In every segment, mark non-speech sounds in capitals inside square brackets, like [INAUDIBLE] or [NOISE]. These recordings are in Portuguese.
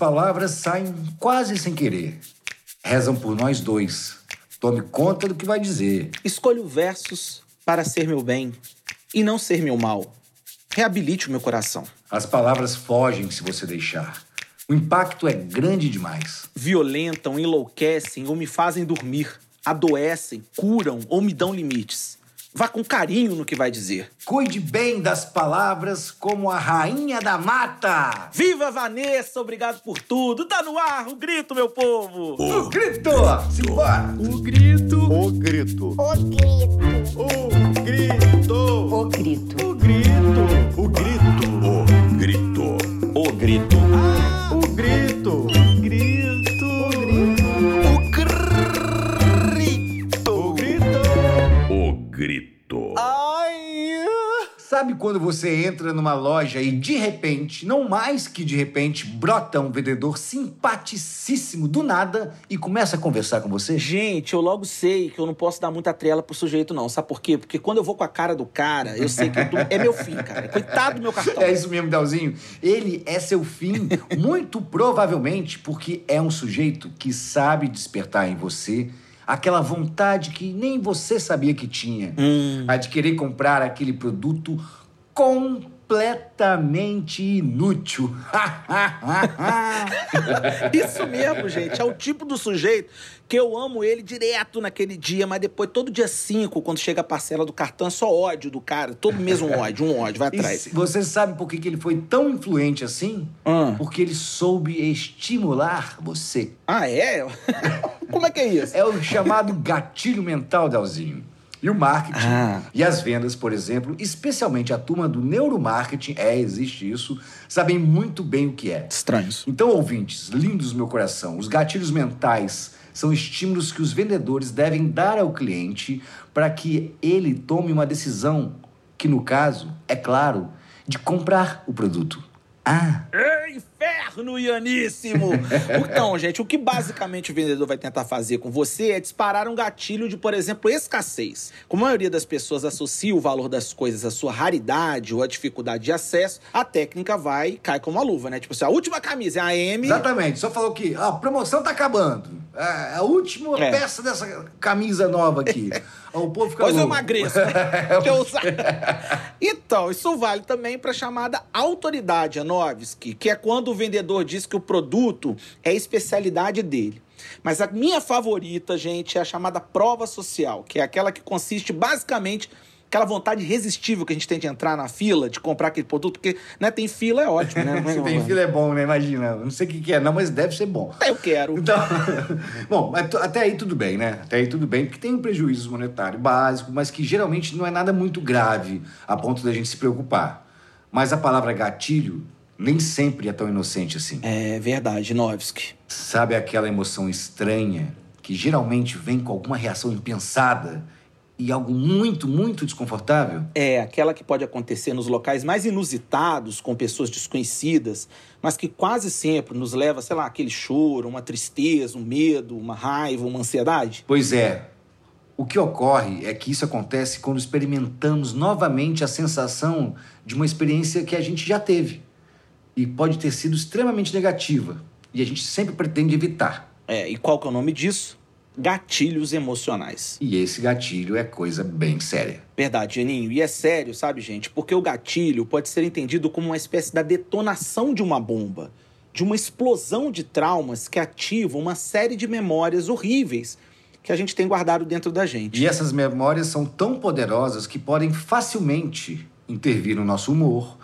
As palavras saem quase sem querer. Rezam por nós dois. Tome conta do que vai dizer. Escolho versos para ser meu bem e não ser meu mal. Reabilite o meu coração. As palavras fogem se você deixar. O impacto é grande demais. Violentam, enlouquecem ou me fazem dormir. Adoecem, curam ou me dão limites. Vá com carinho no que vai dizer. Cuide bem das palavras como a rainha da mata. Viva Vanessa, obrigado por tudo. Tá no ar o grito, meu povo. O grito! Simbora! O grito. O grito. O grito. O grito. O grito. O grito. O grito. O grito. O grito. O grito. Grito. Grito. Ai. Sabe quando você entra numa loja e de repente, não mais que de repente, brota um vendedor simpaticíssimo do nada e começa a conversar com você? Gente, eu logo sei que eu não posso dar muita trela pro sujeito, não. Sabe por quê? Porque quando eu vou com a cara do cara, eu sei que eu tô... é meu fim, cara. Coitado do meu cartão. [LAUGHS] É isso mesmo, Dalzinho. Ele é seu fim, muito provavelmente porque é um sujeito que sabe despertar em você aquela vontade que nem você sabia que tinha. A de querer comprar aquele produto completamente inútil. [LAUGHS] Isso mesmo, gente. É o tipo do sujeito que eu amo ele direto naquele dia, mas depois, todo dia 5, quando chega a parcela do cartão, é só ódio do cara. Todo mês um ódio, um ódio, vai E atrás. se- você sabe por que que ele foi tão influente assim? Ah. Porque ele soube estimular você. Ah, é? [LAUGHS] Como é que é isso? É o chamado gatilho mental, Dalzinho. E o marketing Ah. e as vendas, por exemplo, especialmente a turma do neuromarketing, é, existe isso, sabem muito bem o que é. Estranhos. Então, ouvintes, lindos do meu coração, os gatilhos mentais são estímulos que os vendedores devem dar ao cliente para que ele tome uma decisão, que no caso, é claro, de comprar o produto. Ah, É inferno, Ianíssimo! [LAUGHS] Então, gente, o que basicamente o vendedor vai tentar fazer com você é disparar um gatilho de, por exemplo, escassez. Como a maioria das pessoas associa o valor das coisas à sua raridade ou à dificuldade de acesso, a técnica vai cai como uma luva, né? Tipo assim, a última camisa é a M. exatamente, só falou que "Ah, a promoção tá acabando. É a última É. peça dessa camisa nova aqui. [LAUGHS] o povo fica Pois eu louco. emagreço, [LAUGHS] né? Eu. [LAUGHS] Então, isso vale também para a chamada autoridade, Anovski, que é quando o vendedor diz que o produto é a especialidade dele. Mas a minha favorita, gente, é a chamada prova social, que é aquela que consiste basicamente aquela vontade irresistível que a gente tem de entrar na fila, de comprar aquele produto, porque né, tem fila é ótimo, né? [LAUGHS] Se tem fila é bom, né? Imagina. Não sei o que que é, não, mas deve ser bom. Eu quero. Então, [LAUGHS] bom, até aí tudo bem, né? Até aí tudo bem, porque tem um prejuízo monetário básico, mas que geralmente não é nada muito grave a ponto da gente se preocupar. Mas a palavra gatilho nem sempre é tão inocente assim. É verdade, Novski. Sabe aquela emoção estranha que geralmente vem com alguma reação impensada e algo muito, muito desconfortável? É, aquela que pode acontecer nos locais mais inusitados, com pessoas desconhecidas, mas que quase sempre nos leva, sei lá, aquele choro, uma tristeza, um medo, uma raiva, uma ansiedade. Pois é. O que ocorre é que isso acontece quando experimentamos novamente a sensação de uma experiência que a gente já teve e pode ter sido extremamente negativa e a gente sempre pretende evitar. É, e qual que é o nome disso? Gatilhos emocionais. E esse gatilho é coisa bem séria. Verdade, Janinho. E é sério, sabe, gente? Porque o gatilho pode ser entendido como uma espécie da detonação de uma bomba, de uma explosão de traumas que ativam uma série de memórias horríveis que a gente tem guardado dentro da gente. E essas memórias são tão poderosas que podem facilmente intervir no nosso humor,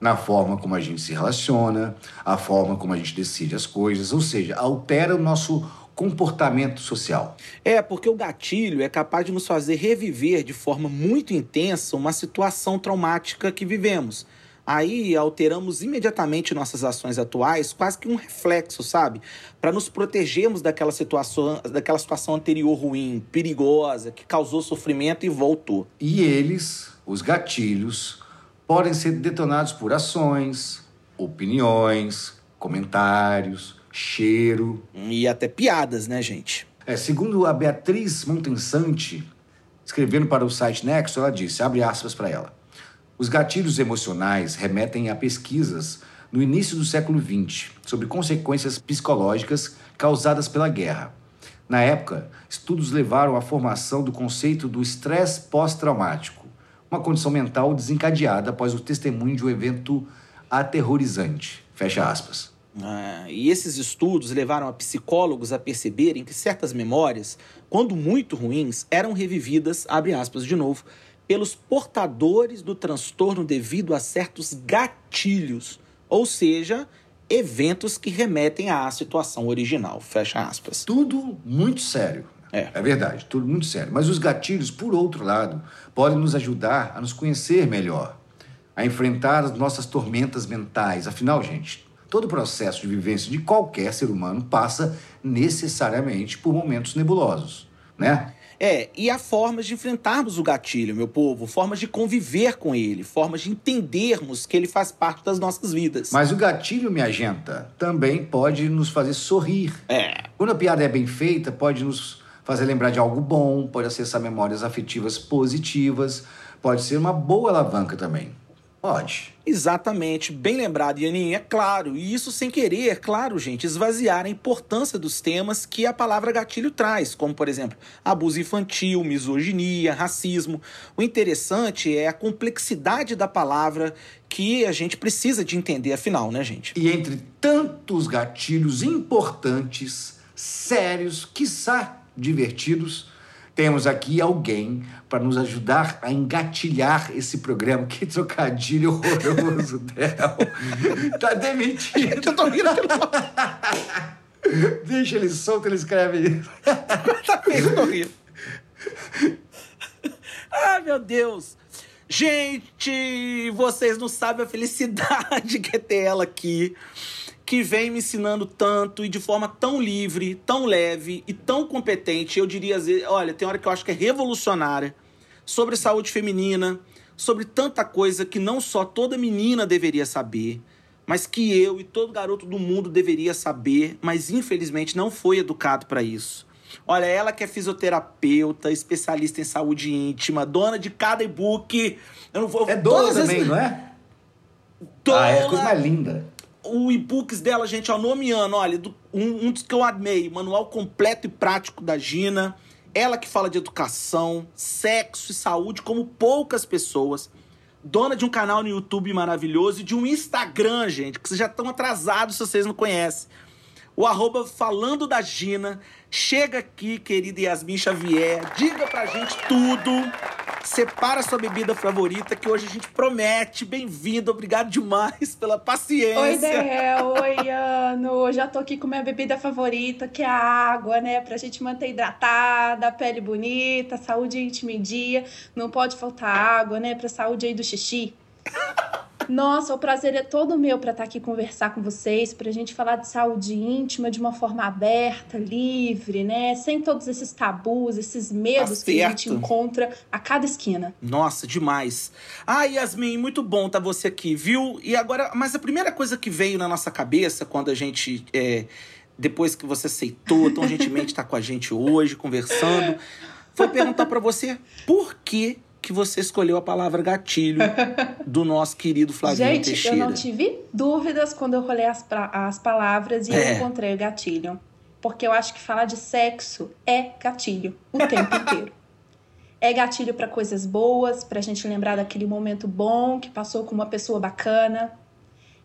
na forma como a gente se relaciona, a forma como a gente decide as coisas, ou seja, altera o nosso comportamento social. É, porque o gatilho é capaz de nos fazer reviver de forma muito intensa uma situação traumática que vivemos. Aí alteramos imediatamente nossas ações atuais, quase que um reflexo, sabe? Para nos protegermos daquela situação, daquela situação anterior ruim, perigosa, que causou sofrimento e voltou. E eles, os gatilhos, podem ser detonados por ações, opiniões, comentários, cheiro. E até piadas, né, gente? É, segundo a Beatriz Montensante, escrevendo para o site Nexo, ela disse, abre aspas para ela, os gatilhos emocionais remetem a pesquisas no início do século XX sobre consequências psicológicas causadas pela guerra. Na época, estudos levaram à formação do conceito do estresse pós-traumático, uma condição mental desencadeada após o testemunho de um evento aterrorizante. Fecha aspas. Ah, e esses estudos levaram a psicólogos a perceberem que certas memórias, quando muito ruins, eram revividas, abre aspas de novo, pelos portadores do transtorno devido a certos gatilhos, ou seja, eventos que remetem à situação original, fecha aspas. Tudo muito sério. É. É verdade, tudo muito sério. Mas os gatilhos, por outro lado, podem nos ajudar a nos conhecer melhor, a enfrentar as nossas tormentas mentais. Afinal, gente, todo processo de vivência de qualquer ser humano passa necessariamente por momentos nebulosos, né? É, e há formas de enfrentarmos o gatilho, meu povo, formas de conviver com ele, formas de entendermos que ele faz parte das nossas vidas. Mas o gatilho, minha gente, também pode nos fazer sorrir. É, Quando a piada é bem feita, pode nos fazer lembrar de algo bom, pode acessar memórias afetivas positivas, pode ser uma boa alavanca também. Pode. Exatamente, bem lembrado, Yanin, é claro, e isso sem querer, claro, gente, esvaziar a importância dos temas que a palavra gatilho traz, como, por exemplo, abuso infantil, misoginia, racismo. O interessante é a complexidade da palavra que a gente precisa de entender, afinal, né, gente? E entre tantos gatilhos importantes, sérios, quiçá divertidos, temos aqui alguém para nos ajudar a engatilhar esse programa. [LAUGHS] Que trocadilho horroroso, Del. [LAUGHS] Tá demitido. Eu tô rindo [LAUGHS] Deixa ele solto, ele escreve isso. tá mesmo, rindo. Ai, meu Deus. Gente, vocês não sabem a felicidade que é ter ela aqui, que vem me ensinando tanto e de forma tão livre, tão leve e tão competente. Eu diria, olha, tem hora que eu acho que é revolucionária sobre saúde feminina, sobre tanta coisa que não só toda menina deveria saber, mas que eu e todo garoto do mundo deveria saber, mas infelizmente não foi educado para isso. Olha, ela que é fisioterapeuta, especialista em saúde íntima, dona de cada e-book. Eu não vou. É dona todas as- também, não é? Dona, Ah, é a coisa mais linda. O e-books dela, gente, ó, nomeando, olha, do- um, um dos que eu amei, manual completo e prático da Gina. Ela que fala de educação, sexo e saúde como poucas pessoas. Dona de um canal no YouTube maravilhoso e de um Instagram, gente, que vocês já estão atrasados se vocês não conhecem. O arroba falando da Gina. Chega aqui, querida Yasmin Xavier. Diga pra gente tudo. Separa sua bebida favorita, que hoje a gente promete. Bem-vindo, obrigado demais pela paciência. Oi, Del. Oi, Ano. Eu tô aqui com minha bebida favorita, que é a água, né? Pra gente manter hidratada, pele bonita, saúde íntima em dia. Não pode faltar água, né? Pra saúde aí do xixi. Nossa, o prazer é todo meu para estar aqui conversar com vocês, pra gente falar de saúde íntima de uma forma aberta, livre, né? Sem todos esses tabus, esses medos que a gente encontra a cada esquina. Nossa, demais. Ah, Yasmin, muito bom tá você aqui, viu? E agora, mas a primeira coisa que veio na nossa cabeça quando a gente. é, depois que você aceitou tão gentilmente estar com a gente hoje, conversando, foi perguntar pra você por que, que você escolheu a palavra gatilho [LAUGHS] do nosso querido Flavinho Gente, Teixeira. eu não tive dúvidas quando eu rolei as, as palavras e É. eu encontrei o gatilho. Porque eu acho que falar de sexo é gatilho o tempo [LAUGHS] inteiro. É gatilho para coisas boas, pra gente lembrar daquele momento bom que passou com uma pessoa bacana.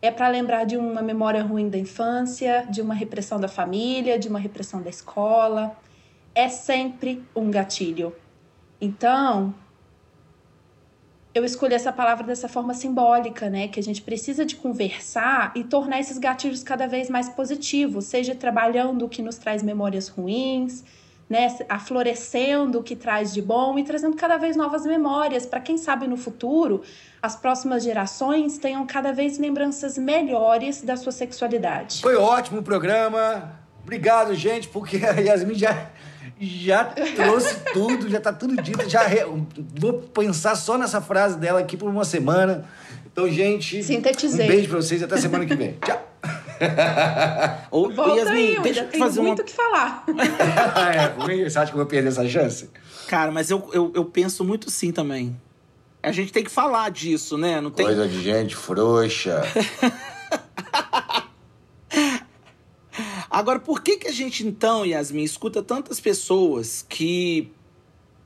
É para lembrar de uma memória ruim da infância, de uma repressão da família, de uma repressão da escola. É sempre um gatilho. Então, eu escolhi essa palavra dessa forma simbólica, né? Que a gente precisa de conversar e tornar esses gatilhos cada vez mais positivos, seja trabalhando o que nos traz memórias ruins, né? Aflorescendo o que traz de bom e trazendo cada vez novas memórias, para quem sabe no futuro as próximas gerações tenham cada vez lembranças melhores da sua sexualidade. Foi ótimo o programa. Obrigado, gente, porque [LAUGHS] a Yasmin já, já trouxe tudo, já tá tudo dito. Já re- Vou pensar só nessa frase dela aqui por uma semana. Então, gente, Sintetizei. um beijo pra vocês e até semana que vem. Tchau. Ô, [LAUGHS] ô, Volta Yasmin, aí, eu deixa eu te tenho fazer uma muito o que falar. [LAUGHS] é ruim? Você acha que eu vou perder essa chance? Cara, mas eu, eu, eu penso muito sim também. A gente tem que falar disso, né? Não tem. Coisa de gente frouxa. [LAUGHS] Agora, por que que a gente então, Yasmin, escuta tantas pessoas que,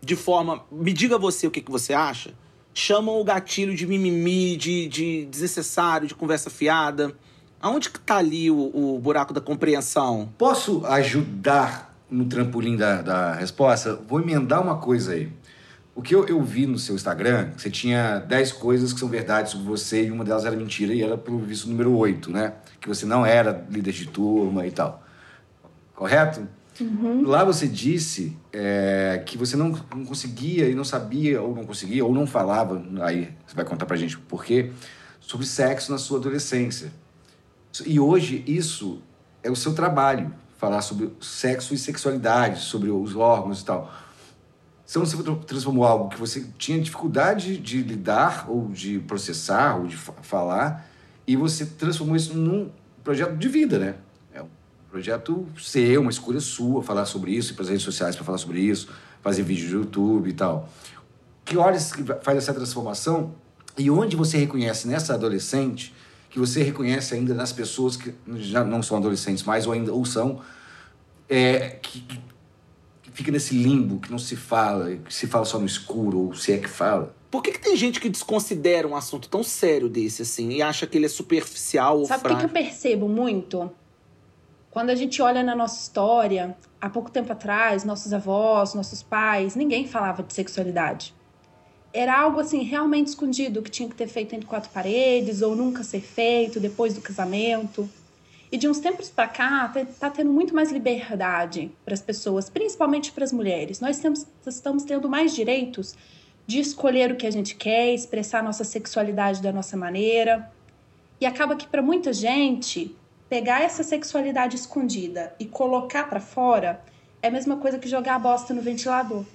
de forma. Me diga você o que, que você acha, chamam o gatilho de mimimi, de, de desnecessário, de conversa fiada? Aonde que tá ali o, o buraco da compreensão? Posso ajudar no trampolim da, da resposta? Vou emendar uma coisa aí. O que eu, eu vi no seu Instagram, você tinha 10 coisas que são verdade sobre você e uma delas era mentira e era, pelo visto, número 8, né? Que você não era líder de turma e tal. Correto? Lá você disse é, que você não, não conseguia e não sabia, ou não conseguia, ou não falava, aí você vai contar pra gente por quê, sobre sexo na sua adolescência. E hoje isso é o seu trabalho, falar sobre sexo e sexualidade, sobre os órgãos e tal. Você não se transformou algo que você tinha dificuldade de lidar, ou de processar, ou de fa- falar, e você transformou isso num projeto de vida, né? É um projeto seu, uma escolha sua, falar sobre isso, ir para as redes sociais para falar sobre isso, fazer vídeo no YouTube e tal. Que horas que faz essa transformação e onde você reconhece nessa adolescente, que você reconhece ainda nas pessoas que já não são adolescentes mais ou ainda ou são, é, que, que fica nesse limbo, que não se fala, que se fala só no escuro, ou se é que fala. Por que, que tem gente que desconsidera um assunto tão sério desse, assim, e acha que ele é superficial ou Sabe o que, que eu percebo muito? Quando a gente olha na nossa história, há pouco tempo atrás, nossos avós, nossos pais, ninguém falava de sexualidade. Era algo assim realmente escondido que tinha que ter feito entre quatro paredes ou nunca ser feito depois do casamento. E de uns tempos para cá, te- tá tendo muito mais liberdade para as pessoas, principalmente para as mulheres. Nós temos, estamos tendo mais direitos de escolher o que a gente quer, expressar nossa sexualidade da nossa maneira. E acaba que para muita gente, pegar essa sexualidade escondida e colocar para fora é a mesma coisa que jogar a bosta no ventilador.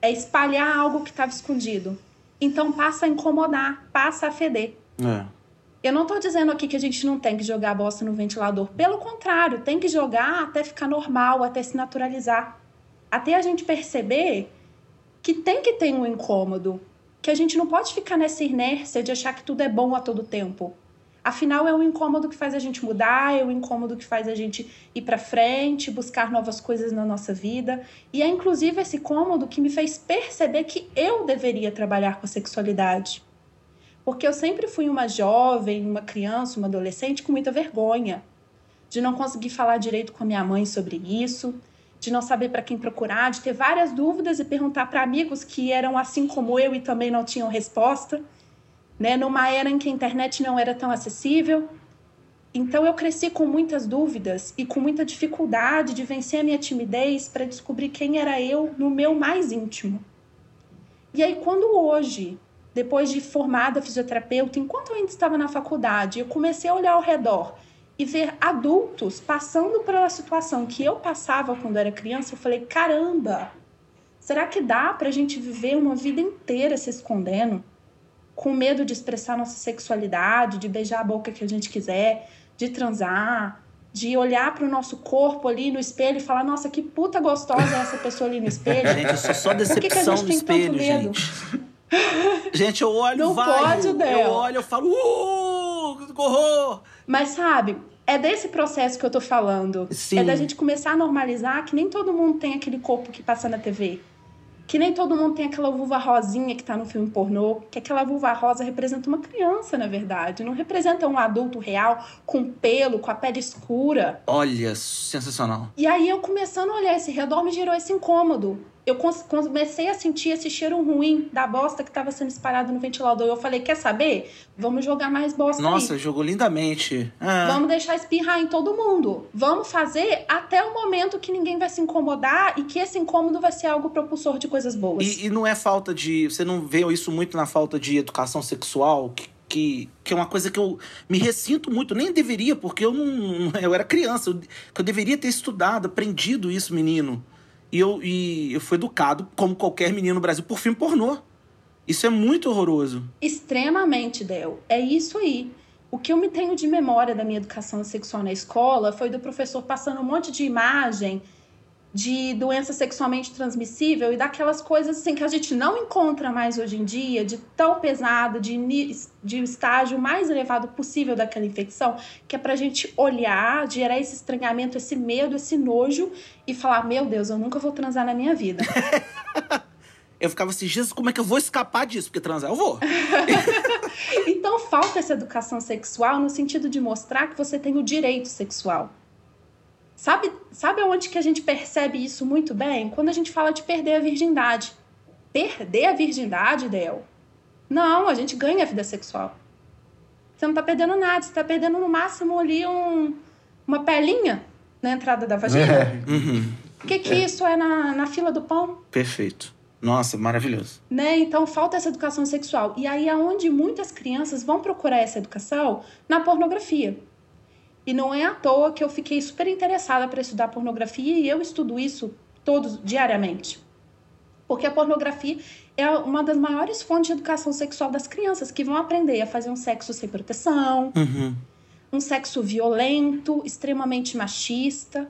É espalhar algo que estava escondido. Então passa a incomodar, passa a feder. É. Eu não tô dizendo aqui que a gente não tem que jogar a bosta no ventilador. Pelo contrário, tem que jogar até ficar normal, até se naturalizar. Até a gente perceber que tem que ter um incômodo. Que a gente não pode ficar nessa inércia de achar que tudo é bom a todo tempo. Afinal, é um incômodo que faz a gente mudar, é um incômodo que faz a gente ir pra frente, buscar novas coisas na nossa vida. E é inclusive esse incômodo que me fez perceber que eu deveria trabalhar com a sexualidade. Porque eu sempre fui uma jovem, uma criança, uma adolescente com muita vergonha de não conseguir falar direito com a minha mãe sobre isso, de não saber para quem procurar, de ter várias dúvidas e perguntar para amigos que eram assim como eu e também não tinham resposta, né? Numa era em que a internet não era tão acessível. Então eu cresci com muitas dúvidas e com muita dificuldade de vencer a minha timidez para descobrir quem era eu no meu mais íntimo. E aí quando hoje depois de formada fisioterapeuta, enquanto eu ainda estava na faculdade, eu comecei a olhar ao redor e ver adultos passando pela situação que eu passava quando era criança, eu falei: caramba, será que dá pra gente viver uma vida inteira se escondendo? Com medo de expressar nossa sexualidade, de beijar a boca que a gente quiser, de transar, de olhar pro nosso corpo ali no espelho e falar: nossa, que puta gostosa é essa pessoa ali no [LAUGHS] espelho. Gente, eu sou só Por que a decepção no espelho, medo? gente. Gente, eu olho, Não vai. pode, eu Del. olho, eu falo, uh, horror. Mas sabe, é desse processo que eu tô falando. Sim. É da gente começar a normalizar que nem todo mundo tem aquele corpo que passa na TV. Que nem todo mundo tem aquela vulva rosinha que tá no filme pornô. Que aquela vulva rosa representa uma criança, na verdade. Não representa um adulto real com pelo, com a pele escura. Olha, sensacional. E aí eu começando a olhar esse redor me gerou esse incômodo. Eu comecei a sentir esse cheiro ruim da bosta que tava sendo espalhado no ventilador. Eu falei, quer saber? Vamos jogar mais bosta aí. Nossa, jogou lindamente. Ah. Vamos deixar espirrar em todo mundo. Vamos fazer até o momento que ninguém vai se incomodar e que esse incômodo vai ser algo propulsor de coisas boas. E, e não é falta de. Você não vê isso muito na falta de educação sexual? Que, que, que é uma coisa que eu me ressinto muito. Nem deveria, porque eu não. Eu era criança. Eu, eu deveria ter estudado, aprendido isso, menino. E eu, e eu fui educado, como qualquer menino no Brasil, por filme pornô. Isso é muito horroroso. Extremamente, Del. É isso aí. O que eu me tenho de memória da minha educação sexual na escola foi do professor passando um monte de imagem de doença sexualmente transmissível e daquelas coisas assim que a gente não encontra mais hoje em dia, de tão pesado, de, de estágio mais elevado possível daquela infecção, que é pra gente olhar, gerar esse estranhamento, esse medo, esse nojo e falar: Meu Deus, eu nunca vou transar na minha vida. [LAUGHS] Eu ficava assim, Jesus, como é que eu vou escapar disso? Porque transar eu vou. [LAUGHS] Então falta essa educação sexual no sentido de mostrar que você tem o direito sexual. Sabe, sabe onde que a gente percebe isso muito bem? Quando a gente fala de perder a virgindade. Perder a virgindade, Del? Não, a gente ganha a vida sexual. Você não tá perdendo nada, você tá perdendo no máximo ali um, uma pelinha na entrada da vagina. É. Uhum. O que que isso é na, na fila do pão? Perfeito. Nossa, maravilhoso. né? Então falta essa educação sexual. E aí aonde muitas crianças vão procurar essa educação na pornografia. E não é à toa que eu fiquei super interessada para estudar pornografia e eu estudo isso todos diariamente. Porque a pornografia é uma das maiores fontes de educação sexual das crianças que vão aprender a fazer um sexo sem proteção, Uhum. um sexo violento, extremamente machista,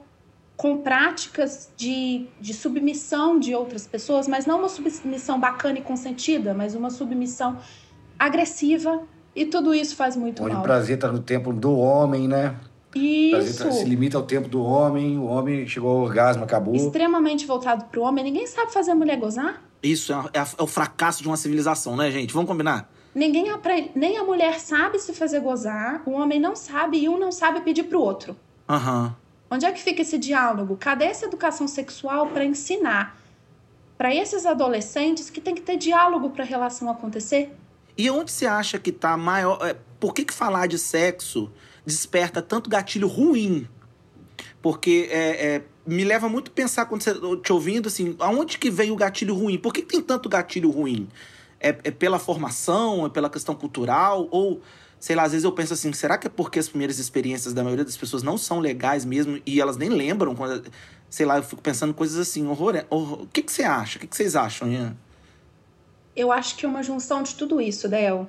com práticas de, de submissão de outras pessoas, mas não uma submissão bacana e consentida, mas uma submissão agressiva. E tudo isso faz muito Onde o mal. prazer está no tempo do homem, né? Isso. tá- se limita ao tempo do homem, o homem chegou ao orgasmo, acabou. Extremamente voltado pro homem. Ninguém sabe fazer a mulher gozar. Isso é, é é o fracasso de uma civilização, né, gente? Vamos combinar? Ninguém aprende. Nem a mulher sabe se fazer gozar, o homem não sabe e um não sabe pedir pro outro. Aham. Onde é que fica esse diálogo? Cadê essa educação sexual para ensinar para esses adolescentes que tem que ter diálogo para a relação acontecer? E onde você acha que tá maior. é, por que, que falar de sexo desperta tanto gatilho ruim? Porque é, é, me leva muito a pensar quando você te ouvindo assim, aonde que veio o gatilho ruim? Por que tem tanto gatilho ruim? É, é pela formação, é pela questão cultural? Ou, sei lá, às vezes eu penso assim, será que é porque as primeiras experiências da maioria das pessoas não são legais mesmo e elas nem lembram? Quando, sei lá, eu fico pensando coisas assim, horror. horror. O que, que você acha? O que, que vocês acham, Ian? Eu acho que é uma junção de tudo isso, Del.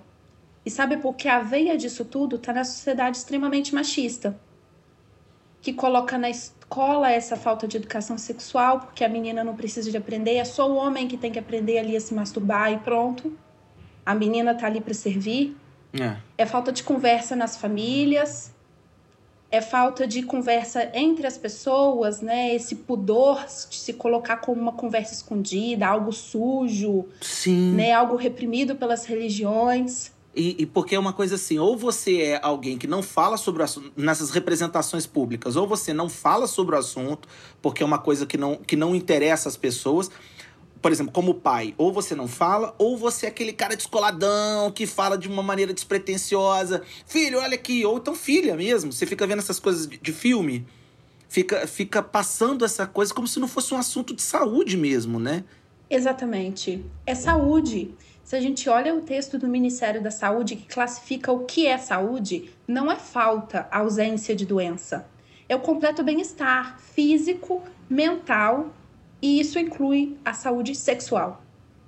E sabe por que a veia disso tudo está na sociedade extremamente machista, que coloca na escola essa falta de educação sexual, porque a menina não precisa de aprender, é só o homem que tem que aprender ali a se masturbar e pronto. A menina tá ali para servir. É. É falta de conversa nas famílias, é falta de conversa entre as pessoas, né? Esse pudor de se colocar como uma conversa escondida, algo sujo, Sim. né? Algo reprimido pelas religiões. E, e porque é uma coisa assim, ou você é alguém que não fala sobre o assunto nessas representações públicas, ou você não fala sobre o assunto, porque é uma coisa que não, que não interessa as pessoas. Por exemplo, como pai, ou você não fala, ou você é aquele cara descoladão que fala de uma maneira despretensiosa. Filho, olha aqui. Ou então filha mesmo. Você fica vendo essas coisas de, filme, fica, fica passando essa coisa como se não fosse um assunto de saúde mesmo, né? Exatamente. É saúde. Se a gente olha o texto do Ministério da Saúde que classifica o que é saúde, não é falta, ausência de doença. É o completo bem-estar físico, mental e isso inclui a saúde sexual.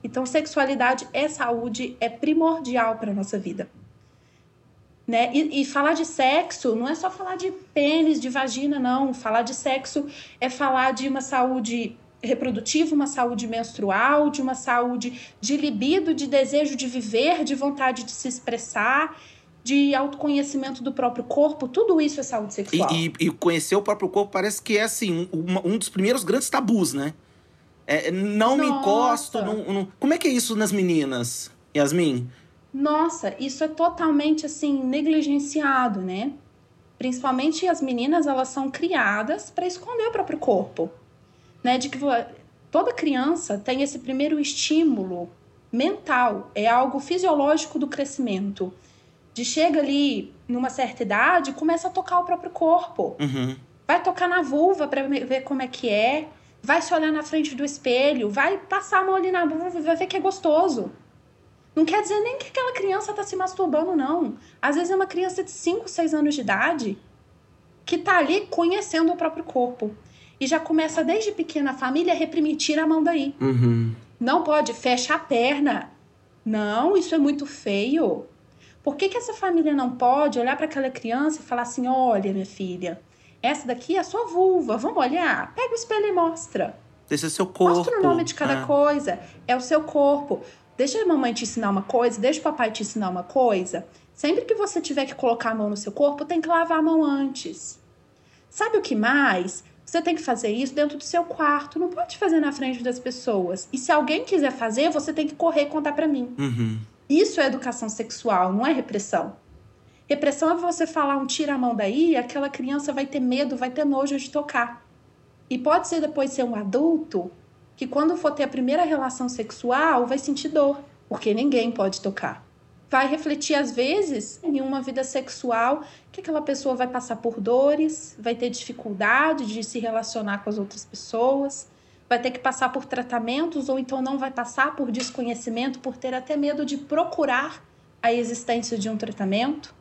Então, sexualidade é saúde, é primordial para nossa vida. Né? E, e falar de sexo não é só falar de pênis, de vagina, não. Falar de sexo é falar de uma saúde reprodutiva, uma saúde menstrual, de uma saúde de libido, de desejo de viver, de vontade de se expressar, de autoconhecimento do próprio corpo. Tudo isso é saúde E, sexual. e- e conhecer o próprio corpo parece que é assim, um, um dos primeiros grandes tabus, né? É, não me Nossa. encosto. Não, não- Como é que é isso nas meninas, Yasmin? Nossa, isso é totalmente assim negligenciado, né? Principalmente as meninas, elas são criadas para esconder o próprio corpo, né? De que toda criança tem esse primeiro estímulo mental, é algo fisiológico do crescimento. De chega ali numa certa idade, começa a tocar o próprio corpo. Uhum. Vai tocar na vulva para ver como é que é, vai se olhar na frente do espelho, vai passar a mão ali na vulva e vai ver que é gostoso. Não quer dizer nem que aquela criança tá se masturbando, não. Às vezes é uma criança de 5, 6 anos de idade que tá ali conhecendo o próprio corpo. E já começa desde pequena a família a reprimir, tira a mão daí. Uhum. Não pode, fecha a perna. Não, isso é muito feio. Por que, que essa família não pode olhar para aquela criança e falar assim: olha, minha filha, Essa daqui é a sua vulva. Vamos olhar? Pega o espelho e mostra. Esse é seu corpo. Mostra o nome de cada É. coisa. É o seu corpo. Deixa a mamãe te ensinar uma coisa, deixa o papai te ensinar uma coisa. Sempre que você tiver que colocar a mão no seu corpo, tem que lavar a mão antes. Sabe o que mais? Você tem que fazer isso dentro do seu quarto, não pode fazer na frente das pessoas. E se alguém quiser fazer, você tem que correr e contar pra mim. Uhum. Isso é educação sexual, não é repressão. Repressão é você falar um tira a mão daí, e aquela criança vai ter medo, vai ter nojo de tocar. E pode ser depois ser um adulto que quando for ter a primeira relação sexual vai sentir dor, porque ninguém pode tocar. Vai refletir às vezes em uma vida sexual que aquela pessoa vai passar por dores, vai ter dificuldade de se relacionar com as outras pessoas, vai ter que passar por tratamentos ou então não vai passar por desconhecimento, por ter até medo de procurar a existência de um tratamento.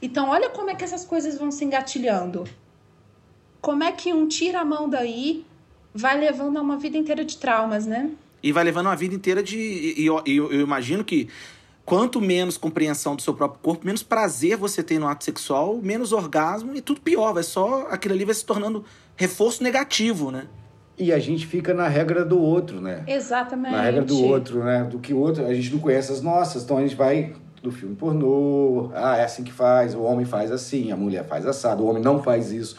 Então, olha como é que essas coisas vão se engatilhando. Como é que um tira a mão daí vai levando a uma vida inteira de traumas, né? E vai levando uma vida inteira de. E eu, eu- eu imagino que quanto menos compreensão do seu próprio corpo, menos prazer você tem no ato sexual, menos orgasmo e tudo pior. Vai só. Aquilo ali vai se tornando reforço negativo, né? E a gente fica na regra do outro, né? Exatamente. Na regra do outro, né? Do que o outro, a gente não conhece as nossas, então a gente vai do filme pornô, ah, é assim que faz, o homem faz assim, a mulher faz assado, o homem não faz isso.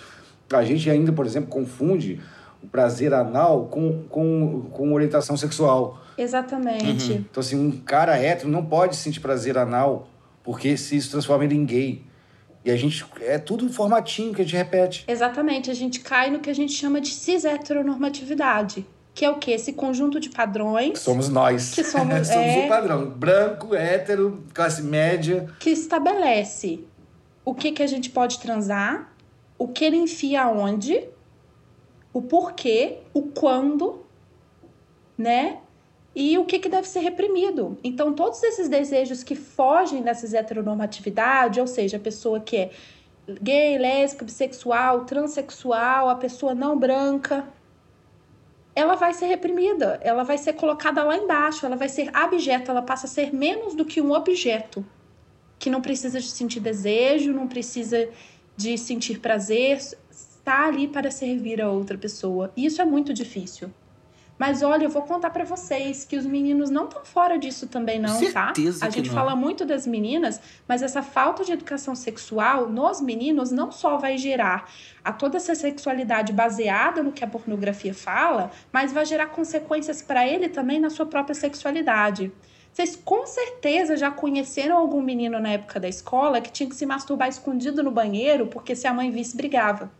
A gente ainda, por exemplo, confunde o prazer anal com, com, com orientação sexual. Exatamente. Então, assim, um cara hétero não pode sentir prazer anal porque se isso transforma ele em gay. E a gente. É tudo formatinho que a gente repete. Exatamente. A gente cai no que a gente chama de cis-heteronormatividade. Que é o quê? Esse conjunto de padrões Somos nós. Que somos- [LAUGHS] somos é. o padrão. Branco, hétero, classe média. que estabelece o que, que a gente pode transar, o que ele enfia onde, o porquê, o quando, né? E o que, que deve ser reprimido. Então, todos esses desejos que fogem dessas heteronormatividade, ou seja, a pessoa que é gay, lésbica, bissexual, transexual, a pessoa não branca, ela vai ser reprimida, ela vai ser colocada lá embaixo, ela vai ser abjeta, ela passa a ser menos do que um objeto que não precisa de sentir desejo, não precisa de sentir prazer, está ali para servir a outra pessoa. E isso é muito difícil. Mas olha, eu vou contar para vocês que os meninos não estão fora disso também não, Certeza tá? A gente não. fala muito das meninas, mas essa falta de educação sexual nos meninos não só vai gerar a toda essa sexualidade baseada no que a pornografia fala, mas vai gerar consequências para ele também na sua própria sexualidade. Vocês com certeza já conheceram algum menino na época da escola que tinha que se masturbar escondido no banheiro porque se a mãe visse brigava.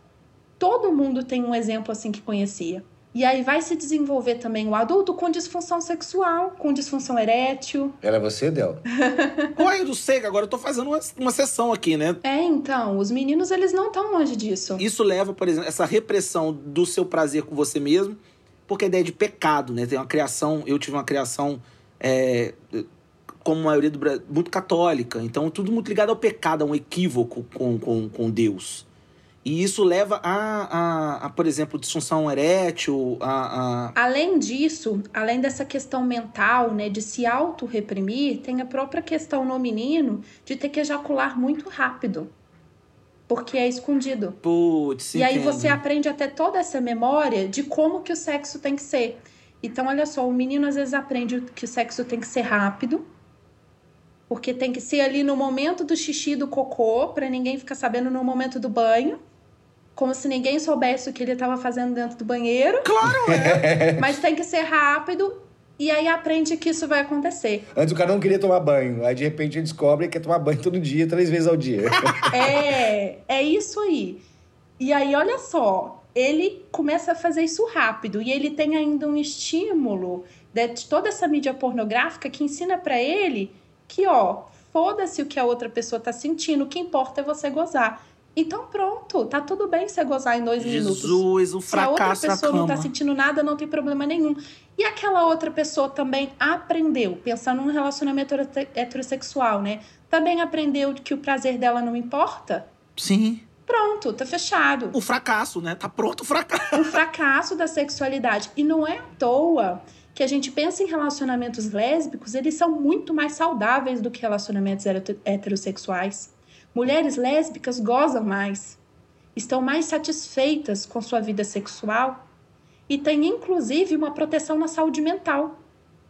Todo mundo tem um exemplo assim que conhecia. E aí vai se desenvolver também o adulto com disfunção sexual, com disfunção erétil. Ela é você, Del? Eu não sei, agora eu tô fazendo uma, uma sessão aqui, né? É, então, os meninos eles não estão longe disso. Isso leva, por exemplo, essa repressão do seu prazer com você mesmo, porque a ideia de pecado, né? Tem uma criação, eu tive uma criação, é, como a maioria do Brasil, muito católica. Então, tudo muito ligado ao pecado, a um equívoco com, com, com Deus. E isso leva a, a, a, por exemplo, disfunção erétil, a, a Além disso, além dessa questão mental, né, de se auto-reprimir, tem a própria questão no menino de ter que ejacular muito rápido. Porque é escondido. Putz, E aí entendo. você aprende até toda essa memória de como que o sexo tem que ser. Então, olha só, o menino às vezes aprende que o sexo tem que ser rápido, porque tem que ser ali no momento do xixi do cocô, para ninguém ficar sabendo no momento do banho. Como se ninguém soubesse o que ele estava fazendo dentro do banheiro. Claro, é. [LAUGHS] Mas tem que ser rápido. E aí aprende que isso vai acontecer. Antes o cara não queria tomar banho. Aí de repente ele descobre que quer tomar banho todo dia, três vezes ao dia. [LAUGHS] É, é isso aí. E aí, olha só, ele começa a fazer isso rápido e ele tem ainda um estímulo de de toda essa mídia pornográfica que ensina pra ele que, ó, foda-se o que a outra pessoa tá sentindo, o que importa é você gozar. Então, pronto, tá tudo bem você gozar em dois minutos. Jesus, o Se a outra fracasso pessoa não tá sentindo nada, não tem problema nenhum. E aquela outra pessoa também aprendeu, pensando num relacionamento hete- heterossexual, né? Também aprendeu que o prazer dela não importa. Sim. Pronto, tá fechado. O fracasso, né? Tá pronto o fracasso. O fracasso da sexualidade. E não é à toa que a gente pensa em relacionamentos lésbicos, eles são muito mais saudáveis do que relacionamentos heter- heterossexuais. Mulheres lésbicas gozam mais. estão mais satisfeitas com sua vida sexual e têm inclusive uma proteção na saúde mental,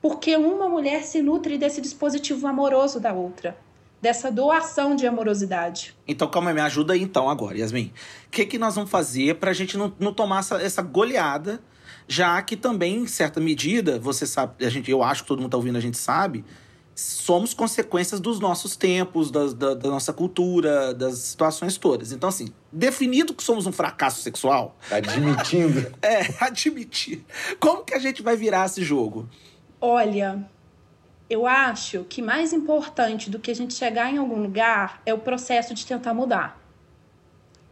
porque uma mulher se nutre desse dispositivo amoroso da outra, dessa doação de amorosidade. Então, calma me ajuda aí então agora, Yasmin. O que, que nós vamos fazer pra gente não, não tomar essa, essa goleada, já que também, em certa medida, você sabe, a gente, eu acho que todo mundo tá ouvindo, a gente sabe, somos consequências dos nossos tempos, da, da, da nossa cultura, das situações todas. Então, assim, definido que somos um fracasso sexual, Admitindo. [LAUGHS] é, admitir. Como que a gente vai virar esse jogo? Olha, eu acho que mais importante do que a gente chegar em algum lugar é o processo de tentar mudar.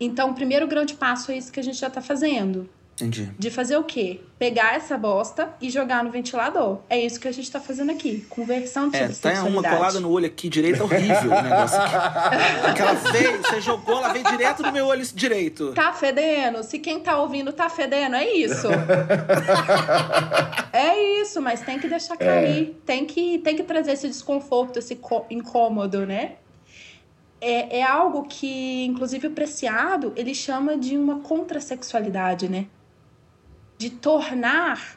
Então, o primeiro grande passo é isso que a gente já tá fazendo. Entendi. De fazer o quê? Pegar essa bosta e jogar no ventilador. É isso que a gente tá fazendo aqui, conversando É, sobre tá uma sexualidade. colada no olho aqui direito, é horrível o negócio aqui. [LAUGHS] Aquela veio, você jogou, ela veio direto no meu olho direito. Tá fedendo? Se quem tá ouvindo tá fedendo, é isso. [LAUGHS] é isso, mas tem que deixar cair. Tem, que, tem que trazer esse desconforto, esse incômodo, né? É, é algo que, inclusive, o Preciado, ele chama de uma contrasexualidade, né? De tornar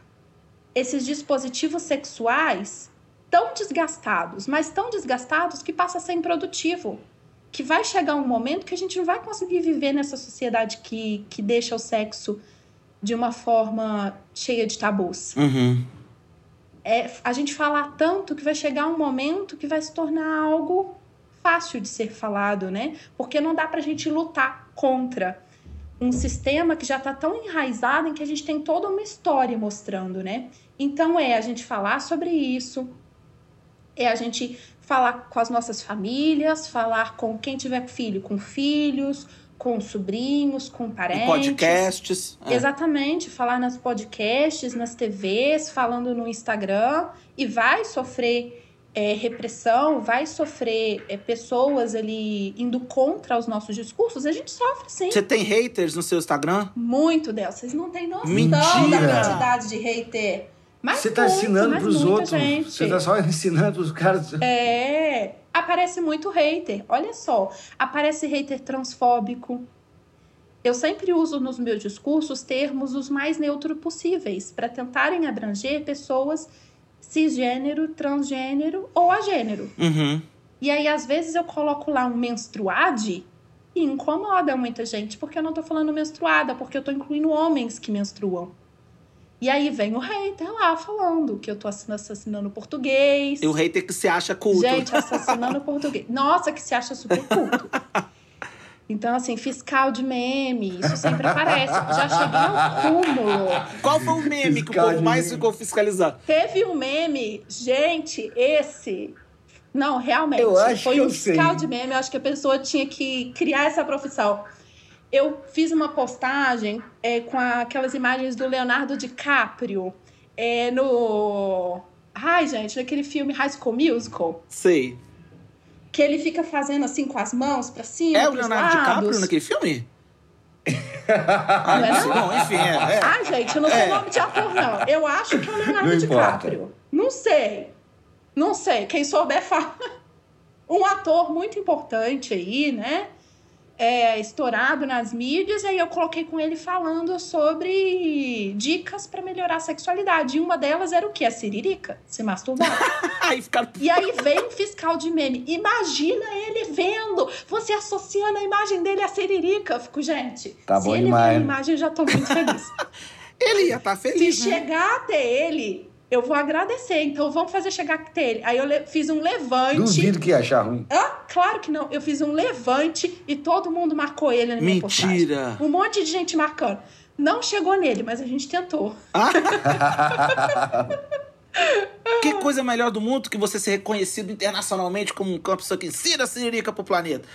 esses dispositivos sexuais tão desgastados, mas tão desgastados que passa a ser improdutivo que vai chegar um momento que a gente não vai conseguir viver nessa sociedade que, que deixa o sexo de uma forma cheia de tabus. Uhum. É a gente falar tanto que vai chegar um momento que vai se tornar algo fácil de ser falado, né? Porque não dá pra gente lutar contra um sistema que já tá tão enraizado em que a gente tem toda uma história mostrando, né? Então é a gente falar sobre isso, é a gente falar com as nossas famílias, falar com quem tiver filho, com filhos, com sobrinhos, com Em parentes. podcasts. é. Exatamente, falar nas podcasts, nas TVs, falando no Instagram e vai sofrer é, repressão, vai sofrer é, pessoas ali indo contra os nossos discursos, a gente sofre sim. Você tem haters no seu Instagram? Muito delas. Vocês não têm noção Mentira! da quantidade de hater. Mas Você tá muito, ensinando pros muita outros. gente. Você tá só [LAUGHS] ensinando pros caras. É, aparece muito hater. Olha só, aparece hater transfóbico. Eu sempre uso nos meus discursos termos os mais neutros possíveis para tentarem abranger pessoas cisgênero, transgênero ou agênero. Uhum. E aí, às vezes, eu coloco lá um menstruade e incomoda muita gente, porque eu não tô falando menstruada, porque eu tô incluindo homens que menstruam. E aí vem o hater lá falando que eu tô assin- assassinando português. E o hater que se acha culto. Gente, assassinando português. Nossa, que se acha super culto. [LAUGHS] Então, assim, fiscal de meme, isso sempre aparece. Já cheguei ao cúmulo. Qual foi o meme que o Fiscal povo mais ficou fiscalizando? Teve um meme, gente, esse. Não, realmente. Eu acho foi que um eu sei. fiscal de meme. Eu acho que a pessoa tinha que criar essa profissão. Eu fiz uma postagem é, com aquelas imagens do Leonardo DiCaprio é, no. Ai, gente, naquele filme High School Musical. Sei. Que ele fica fazendo assim com as mãos pra cima. É o Leonardo lados. DiCaprio naquele filme? [LAUGHS] ah, Não é não sei. não? Bom, enfim, é. é. Ah, gente, eu não sei É. nome de ator, não. Eu acho que é o Leonardo Não importa. DiCaprio. Não sei. Não sei. Quem souber fala. [LAUGHS] Um ator muito importante aí, né? É, estourado nas mídias, e aí eu coloquei com ele falando sobre dicas pra melhorar a sexualidade. E uma delas era o quê? A siririca, se masturbar. [LAUGHS] Aí ficaram. E aí vem um fiscal de meme. Imagina ele vendo, você associando a imagem dele à siririca. Eu fico, gente, Tá se bom ele demais. ver a imagem, eu já tô muito feliz. [LAUGHS] Ele ia estar Se feliz, né? chegar até ele, eu vou agradecer. Então vamos fazer chegar até ele. Aí eu fiz um levante. Duvido que ia achar ruim. Ah, claro que não. Eu fiz um levante e todo mundo marcou ele na minha postagem. Mentira. Um monte de gente marcando. Não chegou nele, mas a gente tentou. [LAUGHS] Que coisa melhor do mundo que você ser reconhecido internacionalmente como uma pessoa que ensina a siririca pro planeta.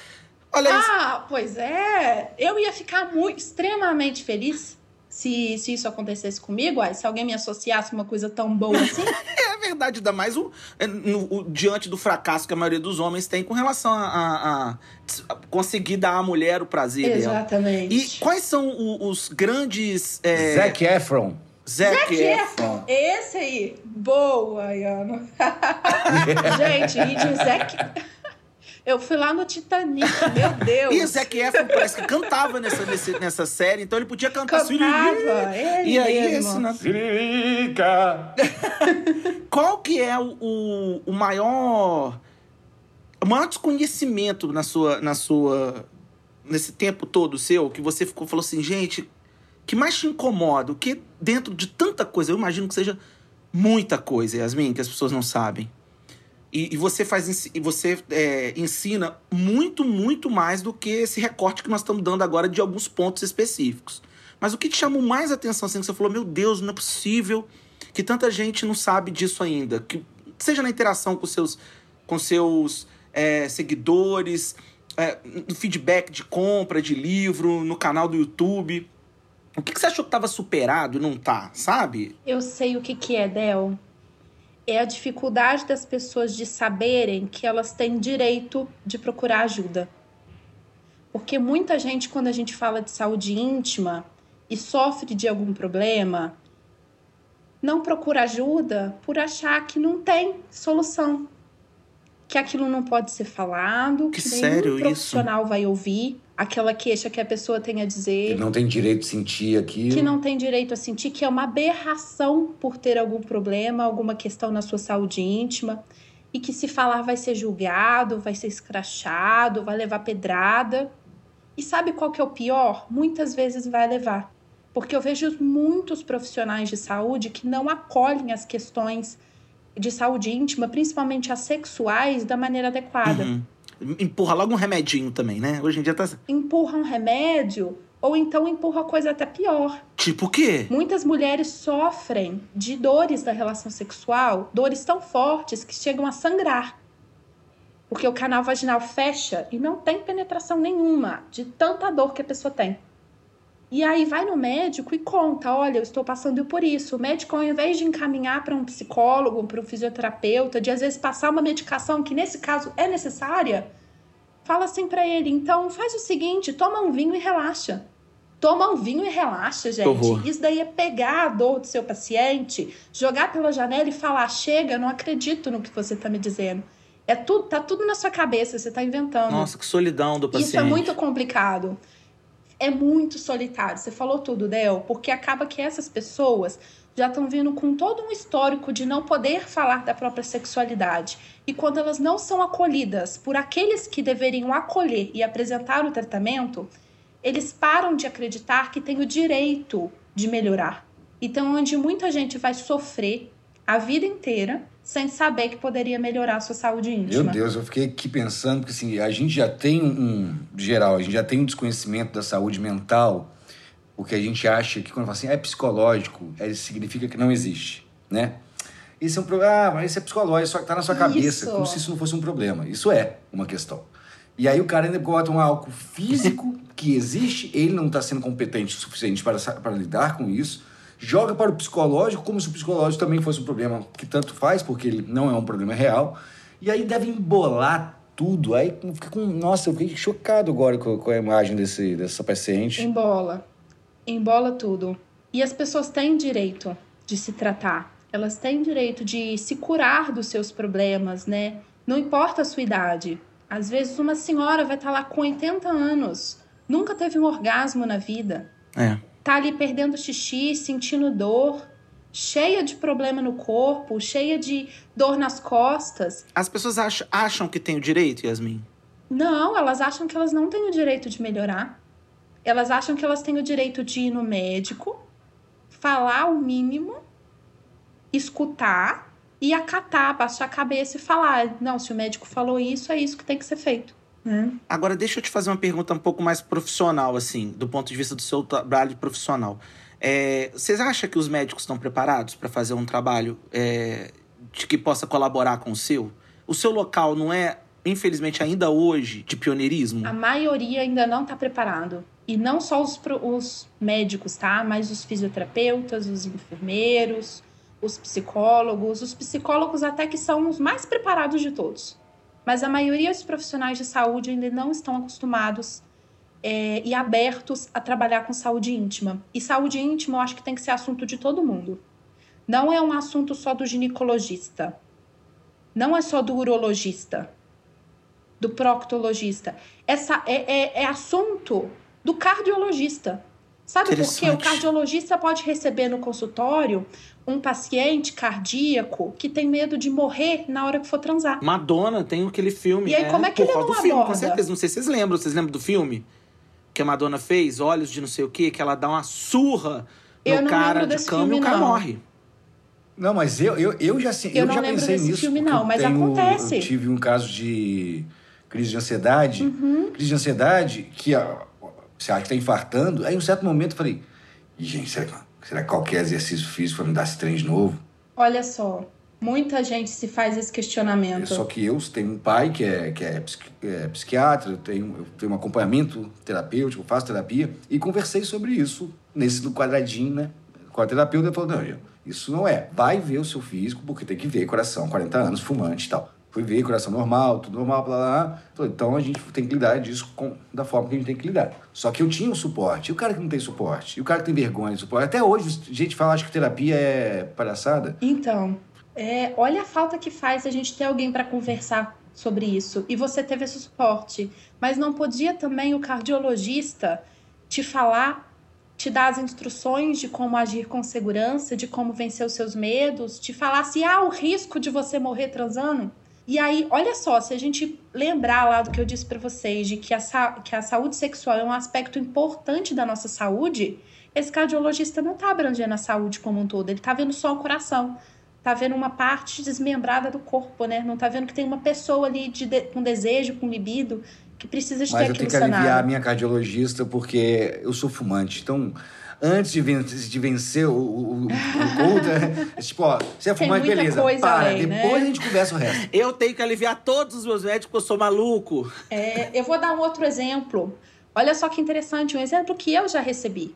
Olha isso. Ah, pois é. Eu ia ficar muito, extremamente feliz se, se isso acontecesse comigo. Ai, se alguém me associasse uma coisa tão boa [LAUGHS] assim. É verdade, ainda mais o, é, no- o- diante do fracasso que a maioria dos homens tem com relação a, a- a conseguir dar à mulher o prazer dela. Exatamente. E quais são o- os grandes. É, Zac Efron. Zac. Efron. Esse aí. Boa, Iano. [LAUGHS] Gente, e de Zac... Eu fui lá no Titanic, meu Deus. E o Zac Efron parece que cantava nessa, nesse- nessa série, então ele podia cantar Cantava, ele E aí, mesmo. esse, né? Siririca. [LAUGHS] Qual que é o, o, o maior o maior desconhecimento na sua na sua nesse tempo todo seu que você ficou falou assim, gente, que mais te incomoda? O que dentro de tanta coisa, eu imagino que seja muita coisa, Yasmin, que as pessoas não sabem. E, e você faz e você é, ensina muito, muito mais do que esse recorte que nós estamos dando agora de alguns pontos específicos. Mas o que te chamou mais atenção, assim, que você falou, meu Deus, não é possível que tanta gente não sabe disso ainda. Que seja na interação com seus, com seus é, seguidores, é, no feedback de compra de livro, no canal do YouTube. O que, que você achou que estava superado e não tá, sabe? Eu sei o que, que é, Del. É a dificuldade das pessoas de saberem que elas têm direito de procurar ajuda. Porque muita gente, quando a gente fala de saúde íntima e sofre de algum problema, não procura ajuda por achar que não tem solução. Que aquilo não pode ser falado, Que que, sério nenhum isso? profissional vai ouvir aquela queixa que a pessoa tem a dizer Ele não tem direito de sentir aquilo. que não tem direito a sentir, que é uma aberração por ter algum problema, alguma questão na sua saúde íntima, e que se falar vai ser julgado, vai ser escrachado, vai levar pedrada. E sabe qual que é o pior? Muitas vezes vai levar. Porque eu vejo muitos profissionais de saúde que não acolhem as questões de saúde íntima, principalmente as sexuais, da maneira adequada Uhum. Empurra logo um remedinho também, né? Hoje em dia tá. empurram remédio ou então empurra coisa até pior. Tipo o quê? Muitas mulheres sofrem de dores da relação sexual, dores tão fortes que chegam a sangrar. Porque o canal vaginal fecha e não tem penetração nenhuma, de tanta dor que a pessoa tem. E aí vai no médico e conta: olha, eu estou passando por isso. O médico, ao invés de encaminhar para um psicólogo, para um fisioterapeuta, de às vezes passar uma medicação que nesse caso é necessária, fala assim para ele: então faz o seguinte, toma um vinho e relaxa. Toma um vinho e relaxa, gente. Isso daí é pegar a dor do seu paciente, jogar pela janela e falar: chega, não acredito no que você tá me dizendo. É tudo, tá tudo na sua cabeça, você tá inventando. Nossa, que solidão do paciente. Isso é muito complicado. É muito solitário. Você falou tudo, Del, porque acaba que essas pessoas já estão vindo com todo um histórico de não poder falar da própria sexualidade. E quando elas não são acolhidas por aqueles que deveriam acolher e apresentar o tratamento, eles param de acreditar que têm o direito de melhorar. Então, onde muita gente vai sofrer a vida inteira sem saber que poderia melhorar a sua saúde íntima. Meu Deus, eu fiquei aqui pensando que assim, a gente já tem um, geral, a gente já tem um desconhecimento da saúde mental, o que a gente acha que quando fala assim, é psicológico, é, significa que não existe, né? Isso é um problema, ah, mas isso é psicológico, só que tá na sua cabeça, Isso. como se isso não fosse um problema. Isso é uma questão. E aí o cara ainda bota um álcool físico que existe, ele não está sendo competente o suficiente para, para lidar com isso, joga para o psicológico como se o psicológico também fosse um problema que tanto faz, porque ele não é um problema real, e aí deve embolar tudo. Aí fica com. Nossa, eu fiquei chocado agora com, com a imagem desse, dessa paciente. Embola. Embola tudo. E as pessoas têm direito de se tratar. Elas têm direito de se curar dos seus problemas, né? Não importa a sua idade. Às vezes uma senhora vai estar lá com 80 anos, nunca teve um orgasmo na vida, É. tá ali perdendo xixi, sentindo dor, cheia de problema no corpo, cheia de dor nas costas. As pessoas acham, acham que tem o direito, Yasmin? Não, elas acham que elas não têm o direito de melhorar. Elas acham que elas têm o direito de ir no médico, falar o mínimo, escutar e acatar, baixar a cabeça e falar: não, se o médico falou isso, é isso que tem que ser feito. Né? Agora, deixa eu te fazer uma pergunta um pouco mais profissional, assim, do ponto de vista do seu trabalho profissional. É, vocês acham que os médicos estão preparados para fazer um trabalho é, de que possa colaborar com o seu? O seu local não é, infelizmente, ainda hoje, de pioneirismo? A maioria ainda não está preparado. E não só os, os médicos, tá? Mas os fisioterapeutas, os enfermeiros, os psicólogos. Os psicólogos até que são os mais preparados de todos. Mas a maioria dos profissionais de saúde ainda não estão acostumados é, e abertos a trabalhar com saúde íntima. E saúde íntima eu acho que tem que ser assunto de todo mundo. Não é um assunto só do ginecologista. Não é só do urologista. do proctologista. Essa é, é, é assunto do cardiologista. Sabe por quê? O cardiologista pode receber no consultório um paciente cardíaco que tem medo de morrer na hora que for transar. Madonna tem aquele filme. E aí, como é que por ele não do filme, com aborda? certeza. Não sei se vocês lembram. Vocês lembram do filme? Que a Madonna fez, Olhos de não sei o quê, que ela dá uma surra Eu no não cara de cama e o cara não. morre. Não, mas eu, eu, eu já, Eu eu não já lembro pensei desse nisso. filme, não, eu mas tenho- acontece. Eu tive um caso de crise de ansiedade. Uhum. Crise de ansiedade que ó, você acha que está infartando. Aí, em um certo momento, eu falei: "Ih, gente, será, que- será que qualquer exercício físico vai me dar esse trem de novo? Olha só, muita gente se faz esse questionamento. Só que eu tenho um pai que é, que é, psiqui- é psiquiatra, eu tenho, eu tenho um acompanhamento terapêutico, faço terapia, e conversei sobre isso nesse do quadradinho, né? Com a terapeuta, ele falou: não, isso não é. Vai ver o seu físico, porque tem que ver coração, 40 anos, fumante e tal. Fui ver coração normal, tudo normal, blá blá blá. Então a gente tem que lidar disso com, da forma que a gente tem que lidar. Só que eu tinha um suporte. E o cara que não tem suporte? E o cara que tem vergonha de suporte? Até hoje, a gente fala, acho que terapia é palhaçada. Então, é, olha a falta que faz a gente ter alguém para conversar sobre isso. E você teve esse suporte. Mas não podia também o cardiologista te falar, te dar as instruções de como agir com segurança, de como vencer os seus medos, te falar se há o risco de você morrer transando? E aí, olha só, se a gente lembrar lá do que eu disse para vocês, de que a, que a saúde sexual é um aspecto importante da nossa saúde, esse cardiologista não tá abrangendo a saúde como um todo, ele tá vendo só o coração tá vendo uma parte desmembrada do corpo, né? Não tá vendo que tem uma pessoa ali de, de- com desejo, com libido, que precisa de Mas ter eu aquilo tenho que aliviar a minha cardiologista porque eu sou fumante. Então, antes de vencer, de vencer o, o, o, o outra, é tipo, ó, você é fumante, beleza. coisa para, além, né? depois a gente conversa o resto. Eu tenho que aliviar todos os meus médicos, porque eu sou maluco. É, eu vou dar um outro exemplo. Olha só que interessante, um exemplo que eu já recebi.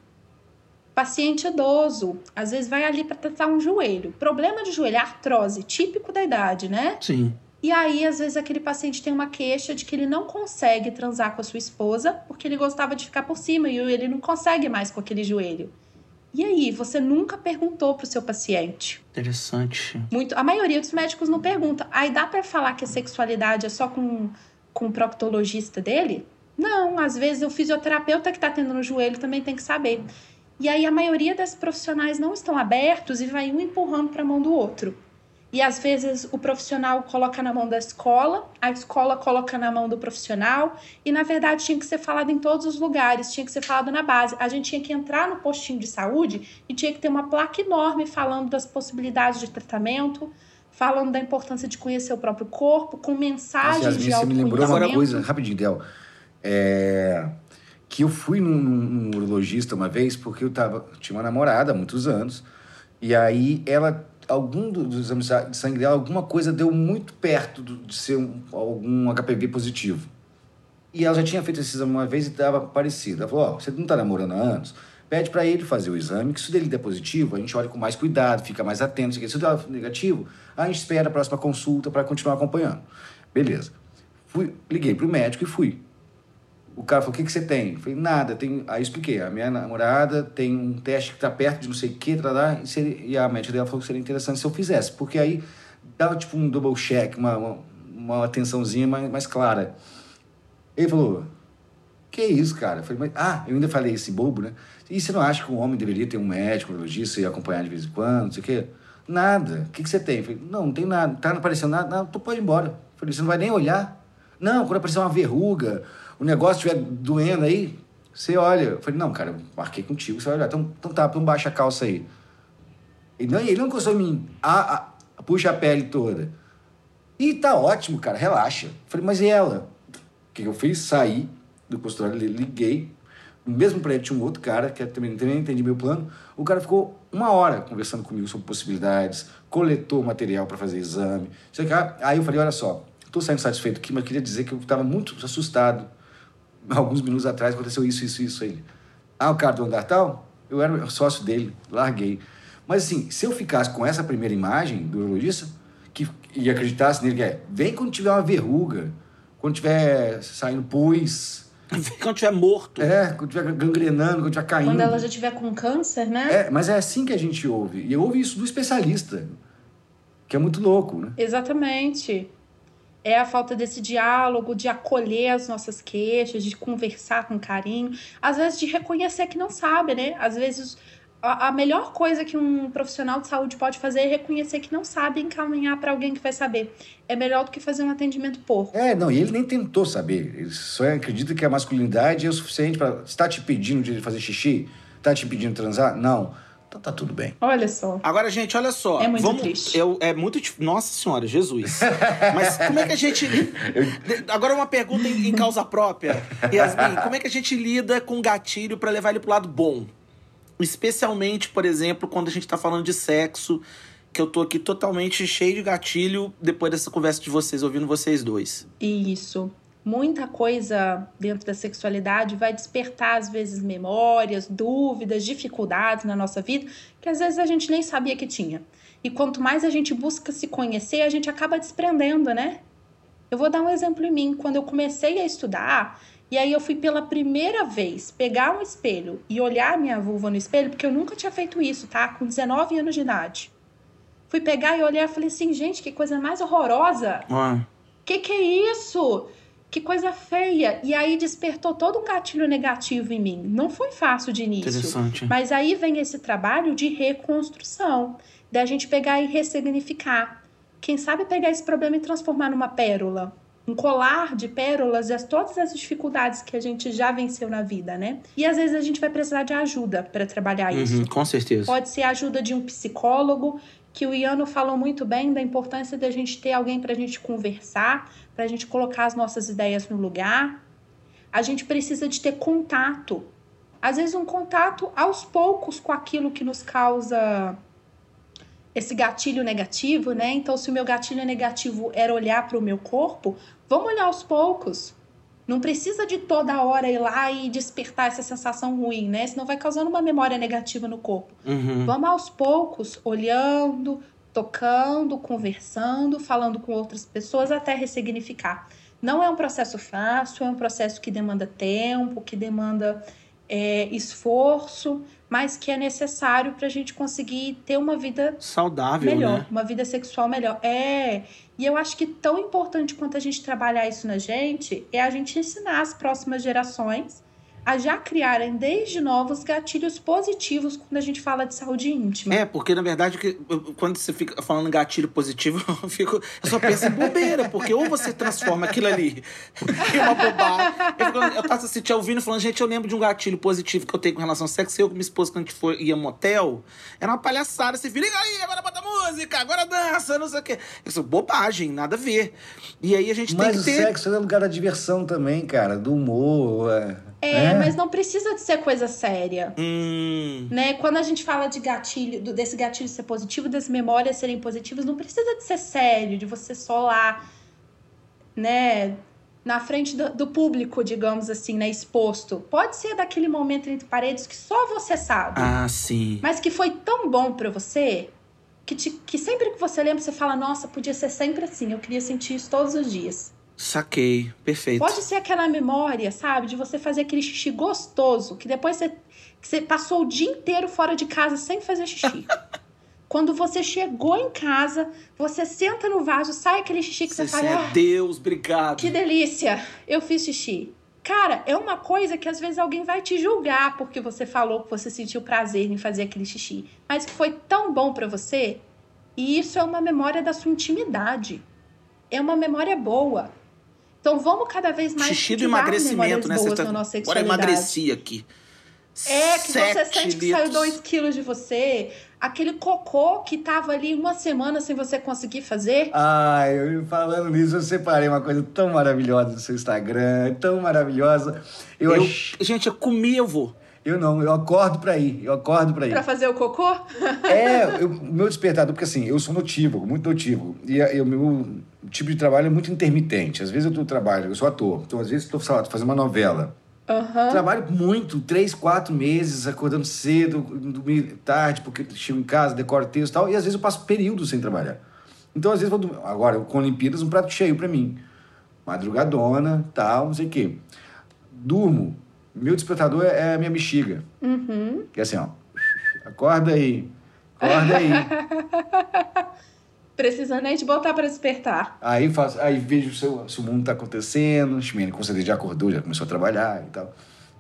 Paciente idoso, às vezes vai ali para tratar um joelho. Problema de joelho, artrose, típico da idade, né? Sim. E aí, às vezes, aquele paciente tem uma queixa de que ele não consegue transar com a sua esposa porque ele gostava de ficar por cima e ele não consegue mais com aquele joelho. E aí, você nunca perguntou pro seu paciente? Interessante. Muito, a maioria dos médicos não pergunta. Aí dá pra falar que a sexualidade é só com, com o proctologista dele? Não, às vezes o fisioterapeuta que tá tendo no joelho também tem que saber. E aí a maioria desses profissionais não estão abertos e vai um empurrando para a mão do outro. E às vezes o profissional coloca na mão da escola, a escola coloca na mão do profissional, e na verdade tinha que ser falado em todos os lugares, tinha que ser falado na base. A gente tinha que entrar no postinho de saúde e tinha que ter uma placa enorme falando das possibilidades de tratamento, falando da importância de conhecer o próprio corpo, com mensagens Nossa, de você me lembrou uma coisa, rapidinho, Del. É, que eu fui num, num- num urologista uma vez porque eu tava, tinha uma namorada há muitos anos, e aí ela, algum do- dos exames de sangue dela, alguma coisa deu muito perto de ser um- algum HPV positivo. E ela já tinha feito esse exame uma vez e estava parecido. Ela falou: Ó, você não tá namorando há anos? Pede para ele fazer o exame, que se o dele der positivo, a gente olha com mais cuidado, fica mais atento. o. Se o der negativo, a gente espera a próxima consulta para continuar acompanhando. Beleza. Fui, liguei pro médico e fui. O cara falou: o que, que você tem? Eu falei: nada. Tem... Aí expliquei: a minha namorada tem um teste que tá perto de não sei o que, trará, e, seria- e a médica dela falou que seria interessante se eu fizesse, porque aí dava tipo um double check, uma, uma, uma atençãozinha mais, mais clara. Ele falou: Que isso, cara? Eu falei, mas, ah, eu ainda falei esse bobo, né? E você não acha que um homem deveria ter um médico, um urologista e acompanhar de vez em quando, não sei o quê? Nada. O que, que você tem? Eu falei, não, não tem nada. Tá não aparecendo nada? Não, tu pode ir embora. Eu falei, você não vai nem olhar? Não, quando aparecer uma verruga, o negócio estiver doendo aí, você olha. Eu falei, não, cara, eu marquei contigo, você vai olhar. Então, então tá, então baixa a calça aí. Ele não, ele não encostou em mim. Ah, puxa a pele toda. E tá ótimo, cara, relaxa. Eu falei, mas e ela? O que eu fiz? Saí do consultório, li- liguei. No mesmo prédio tinha um outro cara, que também também entendi meu plano. O cara ficou uma hora conversando comigo sobre possibilidades, coletou material para fazer exame. Aí eu falei, olha só, tô saindo satisfeito aqui, mas queria dizer que eu estava muito assustado. [LAUGHS] Alguns minutos atrás aconteceu isso, isso, isso aí. Ah, o cara do andar tal? Eu era sócio dele, larguei. Mas assim, se eu ficasse com essa primeira imagem do urologista, que, e acreditasse nele, que é, vem quando tiver uma verruga, quando tiver saindo pus, [LAUGHS] Quando tiver morto. é, quando tiver gangrenando, quando tiver caindo. Quando ela já tiver com câncer, né? É, mas é assim que a gente ouve. E eu ouvi isso do especialista, que é muito louco, né? Exatamente. É a falta desse diálogo, de acolher as nossas queixas, de conversar com carinho, às vezes de reconhecer que não sabe, né? Às vezes a, a melhor coisa que um profissional de saúde pode fazer é reconhecer que não sabe e encaminhar para alguém que vai saber. É melhor do que fazer um atendimento porco. É, não, e ele nem tentou saber. Ele só acredita que a masculinidade é o suficiente para. Está te pedindo de fazer xixi? Está te pedindo transar? Não. Então tá tudo bem. Olha só. Agora, gente, olha só. É muito vamos, triste. Eu, é muito. Nossa Senhora, Jesus. Mas como é que a gente. [LAUGHS] Agora, uma pergunta em, em causa própria. Yasmin, como é que a gente lida com gatilho pra levar ele pro lado bom? Especialmente, por exemplo, quando a gente tá falando de sexo, que eu tô aqui totalmente cheio de gatilho depois dessa conversa de vocês, ouvindo vocês dois. Isso. Muita coisa dentro da sexualidade vai despertar, às vezes, memórias, dúvidas, dificuldades na nossa vida, que às vezes a gente nem sabia que tinha. E quanto mais a gente busca se conhecer, a gente acaba desprendendo, né? Eu vou dar um exemplo em mim. Quando eu comecei a estudar, e aí eu fui pela primeira vez pegar um espelho e olhar minha vulva no espelho, porque eu nunca tinha feito isso, tá? Com 19 anos de idade. Fui pegar e olhar e falei assim, gente, que coisa mais horrorosa. Ah, Que que é isso? Que coisa feia. E aí despertou todo um gatilho negativo em mim. Não foi fácil de início. interessante. Mas aí vem esse trabalho de reconstrução, da gente pegar e ressignificar. Quem sabe pegar esse problema e transformar numa pérola. Um colar de pérolas e as, todas as dificuldades que a gente já venceu na vida, né? E às vezes a gente vai precisar de ajuda para trabalhar isso. Uhum, com certeza. Pode ser a ajuda de um psicólogo, que o Iano falou muito bem da importância da gente ter alguém para a gente conversar, para a gente colocar as nossas ideias no lugar. A gente precisa de ter contato. Às vezes, um contato aos poucos com aquilo que nos causa esse gatilho negativo, né? Então, se o meu gatilho negativo era olhar para o meu corpo, vamos olhar aos poucos. Não precisa de toda hora ir lá e despertar essa sensação ruim, né? Senão vai causando uma memória negativa no corpo. Uhum. Vamos aos poucos, olhando, tocando, conversando, falando com outras pessoas até ressignificar. Não é um processo fácil, é um processo que demanda tempo, que demanda é, esforço, mas que é necessário para a gente conseguir ter uma vida Saudável, melhor, né? uma vida sexual melhor. É. E eu acho que tão importante quanto a gente trabalhar isso na gente é a gente ensinar as próximas gerações a já criarem desde novos gatilhos positivos quando a gente fala de saúde íntima. É, porque na verdade, quando você fica falando gatilho positivo, [LAUGHS] eu, fico, eu só penso em bobeira, porque ou você transforma aquilo ali [LAUGHS] em uma bobagem. Eu, fico, eu tava assim, te ouvindo falando, gente, eu lembro de um gatilho positivo que eu tenho com relação ao sexo. Eu com minha esposa, quando a gente foi, ia motel, era uma palhaçada. Você vira, liga aí, agora bota música, agora dança, não sei o quê. Eu sou bobagem, nada a ver. E aí a gente Mas tem o que ter. sexo é lugar da diversão também, cara, do humor. É, É, mas não precisa de ser coisa séria. Hum, Né? Quando a gente fala de gatilho, do- desse gatilho ser positivo, das memórias serem positivas, não precisa de ser sério, de você só lá, né, na frente do, do público, digamos assim, né, exposto. Pode ser daquele momento entre paredes que só você sabe, ah, sim. mas que foi tão bom pra você que, te- que sempre que você lembra, você fala: Nossa, podia ser sempre assim, eu queria sentir isso todos os dias. Saquei, perfeito. Pode ser aquela memória, sabe, de você fazer aquele xixi gostoso, que depois você, que você passou o dia inteiro fora de casa sem fazer xixi. [LAUGHS] Quando você chegou em casa, você senta no vaso, sai aquele xixi que você, Você fala, é ah, Deus, obrigado. que delícia, eu fiz xixi. Cara, é uma coisa que às vezes alguém vai te julgar porque você falou que você sentiu prazer em fazer aquele xixi, mas que foi tão bom pra você, e isso é uma memória da sua intimidade. É uma memória boa. Então vamos cada vez mais Xixi do emagrecimento, né? boas Você tá... na nossa Agora emagreci aqui. É, que você sente que saiu litros. 2 quilos de você. Aquele cocô que tava ali uma semana sem você conseguir fazer. Ah, eu falando nisso, eu separei uma coisa tão maravilhosa do seu Instagram, tão maravilhosa. Eu, Eu, ach- Gente, eu comi, eu vou. eu não, eu acordo pra ir, eu acordo pra ir. Pra fazer o cocô? É, eu- o meu despertador, porque assim, eu sou notívago, muito notívago. E a- e o tipo de trabalho é muito intermitente. Às vezes eu tô trabalho, eu sou ator, então às vezes tô fazendo uma novela. Aham. Trabalho muito, três, quatro meses, acordando cedo, dormir tarde, porque chego em casa, decoro texto e tal, e às vezes eu passo períodos sem trabalhar. Então, às vezes, eu vou dormir. agora, com Olimpíadas, um prato cheio pra mim. Madrugadona, tal, não sei o quê. Durmo. Meu despertador é é a minha bexiga. Uhum. Que é assim, ó. [LAUGHS] Acorda aí. Acorda aí. [LAUGHS] Precisa nem te botar pra despertar. Aí, faço, aí vejo se, o- se o mundo tá acontecendo. Ximene com certeza já acordou, já começou a trabalhar e tal.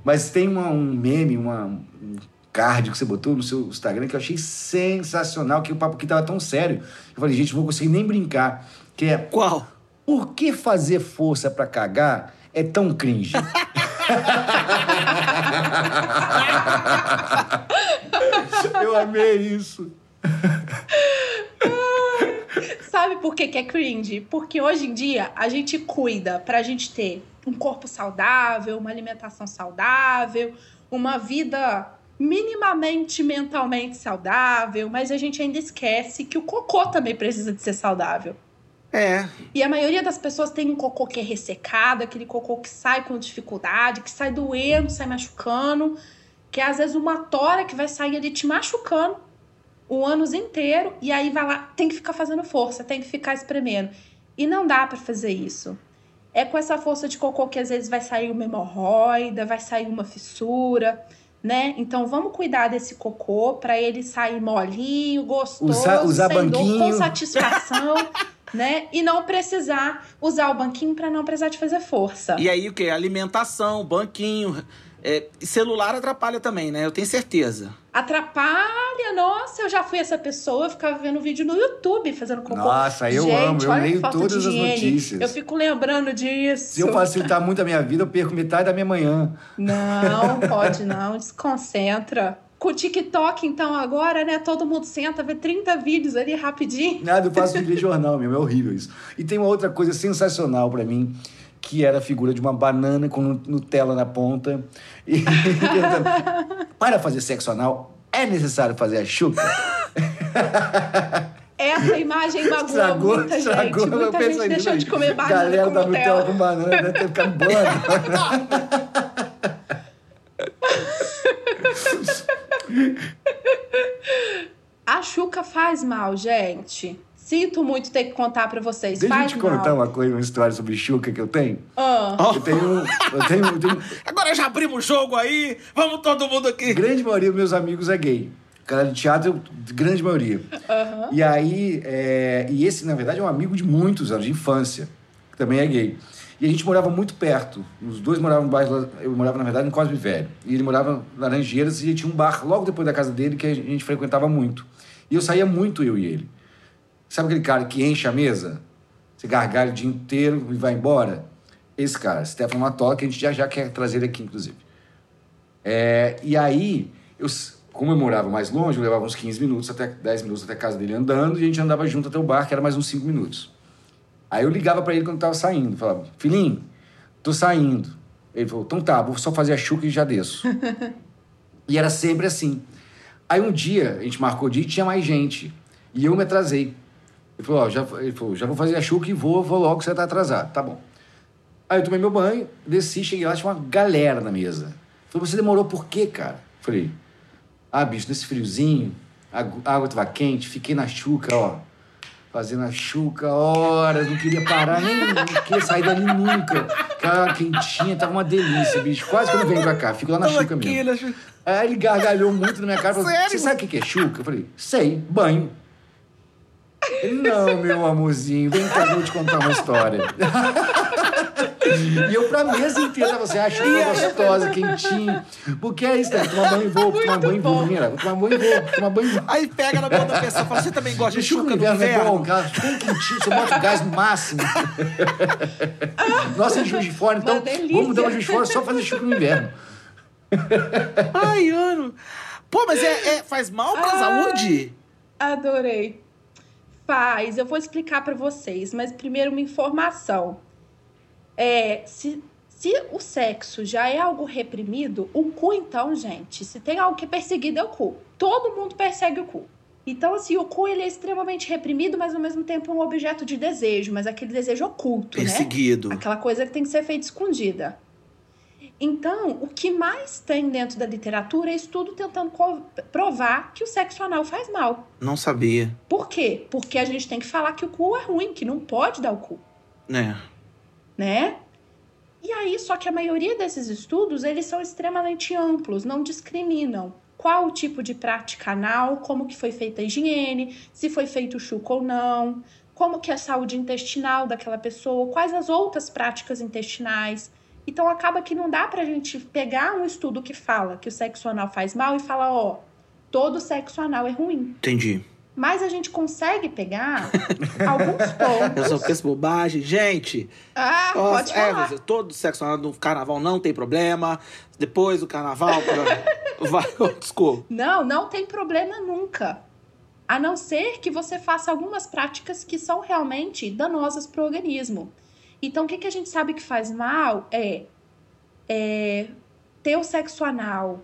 Mas tem uma- um meme, uma, um card que você botou no seu Instagram que eu achei sensacional, que o papo aqui tava tão sério. Eu falei, gente, não vou conseguir nem brincar. Que é, Qual? por que fazer força pra cagar é tão cringe? [LAUGHS] eu amei isso. Sabe por que, que é cringe? Porque hoje em dia a gente cuida pra gente ter um corpo saudável, uma alimentação saudável, uma vida minimamente mentalmente saudável, mas a gente ainda esquece que o cocô também precisa de ser saudável. É. E a maioria das pessoas tem um cocô que é ressecado, aquele cocô que sai com dificuldade, que sai doendo, sai machucando, que é às vezes uma tora que vai sair ali te machucando o ânus inteiro e aí vai lá, tem que ficar fazendo força, tem que ficar espremendo. E não dá pra fazer isso. É com essa força de cocô que às vezes vai sair uma hemorroida, vai sair uma fissura, né? Então vamos cuidar desse cocô pra ele sair molinho, gostoso, Usar- usar sem dor, com banquinho. satisfação, [LAUGHS] né? E não precisar usar o banquinho pra não precisar de fazer força. E aí o quê? Alimentação, banquinho. É, celular atrapalha também, né? Eu tenho certeza. Atrapalha, nossa, eu já fui essa pessoa, eu ficava vendo vídeo no YouTube fazendo cocô. Nossa, eu Gente, amo, eu leio todas as notícias. Eu fico lembrando disso. Se eu facilitar muito a minha vida, eu perco metade da minha manhã. Não, [LAUGHS] pode não, desconcentra. Com o TikTok, então, agora, né? Todo mundo senta, vê 30 vídeos ali rapidinho. Nada, eu faço [LAUGHS] de jornal mesmo, é horrível isso. E tem uma outra coisa sensacional pra mim, que era a figura de uma banana com nu- Nutella na ponta. E [LAUGHS] para fazer sexo anal, é necessário fazer a chuca? [LAUGHS] Essa imagem magoou Estragou, muita estragou. gente. Muita gente nisso deixou de comer banana Galera com da Nutella com banana, deve ter ficado bando. A chuca faz mal, gente. Sinto muito ter que contar pra vocês. Deixa eu faz te mal. contar uma coisa, uma história sobre chuca que eu tenho. Ah, Eu tenho, eu tenho, eu tenho [LAUGHS] Agora já abrimos o jogo aí. Vamos todo mundo A aqui. grande maioria dos meus amigos é gay. Cara de teatro, grande maioria. E aí, é, e esse, na verdade, é um amigo de muitos anos, de infância, que também é gay. E a gente morava muito perto. Os dois moravam no bairro, eu morava, na verdade, em Cosme Velho. E ele morava em Laranjeiras e tinha um bar logo depois da casa dele que a gente frequentava muito. E eu saía muito, eu e ele. Sabe aquele cara que enche a mesa? Você gargalha o dia inteiro e vai embora? Esse cara, Stefano Matola, que a gente já já quer trazer aqui, inclusive. É, e aí, eu, como eu morava mais longe, eu levava uns 15 minutos, até 10 minutos até a casa dele andando, e a gente andava junto até o bar, que era mais uns 5 minutos. Aí eu ligava pra ele quando tava saindo, falava, filhinho, tô saindo. Ele falou, então tá, vou só fazer a chuca e já desço. [LAUGHS] e era sempre assim. Aí um dia, a gente marcou o dia e tinha mais gente. E eu me atrasei. Ele falou, ó, já, ele falou, já vou fazer a chuca e vou, vou logo, você tá atrasado. Tá bom. Aí eu tomei meu banho, desci, cheguei lá, tinha uma galera na mesa. Falei, você demorou por quê, cara? Falei, ah, bicho, nesse friozinho, a água tava quente, fiquei na chuca, ó. Fazendo a chuca horas, não queria parar, nem não queria sair dali nunca. Cara, quentinha, tava uma delícia, bicho. Quase que eu não venho pra cá, fico lá na Tamo chuca aqui, mesmo. Chu- Aí ele gargalhou muito na minha cara. Falou, você sabe o que é chuca? Eu falei, sei, banho. Ele, não, meu amorzinho, vem cá, vou te contar uma história. [LAUGHS] e eu pra mesa inteira, você acha chuca gostosa, quentinha. Porque é isso, né? Tomar banho e vou, tomar banho e vou, menina. Vou tomar banho e vou, tomar banho e vou. Aí pega na mão da pessoa e fala: Você também gosta de Chuca no no inverno é bom, cara. Quentinho, você bota o gás no máximo. Nossa, em Juiz de Fora, então, vamos dar uma Juiz de Fora só fazer chuca no inverno. Ai, ano. Pô, mas é, é- faz mal pra Ai. saúde? adorei. Faz, eu vou explicar pra vocês, mas primeiro uma informação. É, se, se o sexo já é algo reprimido, o cu, então, gente, se tem algo que é perseguido, é o cu. Todo mundo persegue o cu. Então, assim, o cu ele é extremamente reprimido, mas ao mesmo tempo é um objeto de desejo, mas aquele desejo oculto, né? Perseguido. Aquela coisa que tem que ser feita escondida. Então, o que mais tem dentro da literatura é estudo tentando provar que o sexo anal faz mal. Não sabia. Por quê? Porque a gente tem que falar que o cu é ruim, que não pode dar o cu, É. né? E aí, só que a maioria desses estudos, eles são extremamente amplos, não discriminam qual o tipo de prática anal, como que foi feita a higiene, se foi feito o chuco ou não, como que é a saúde intestinal daquela pessoa, quais as outras práticas intestinais. Então acaba que não dá pra gente pegar um estudo que fala que o sexo anal faz mal e falar, ó, todo sexo anal é ruim. Entendi. Mas a gente consegue pegar [LAUGHS] alguns Eu só pontos. penso bobagem. Gente, Ah, Nossa, pode é, falar. você- todo sexo anal no carnaval não tem problema. Depois do carnaval, [LAUGHS] vai, desculpa. Não, não tem problema nunca. A não ser que você faça algumas práticas que são realmente danosas para o organismo. Então, o que, que a gente sabe que faz mal é, é ter o sexo anal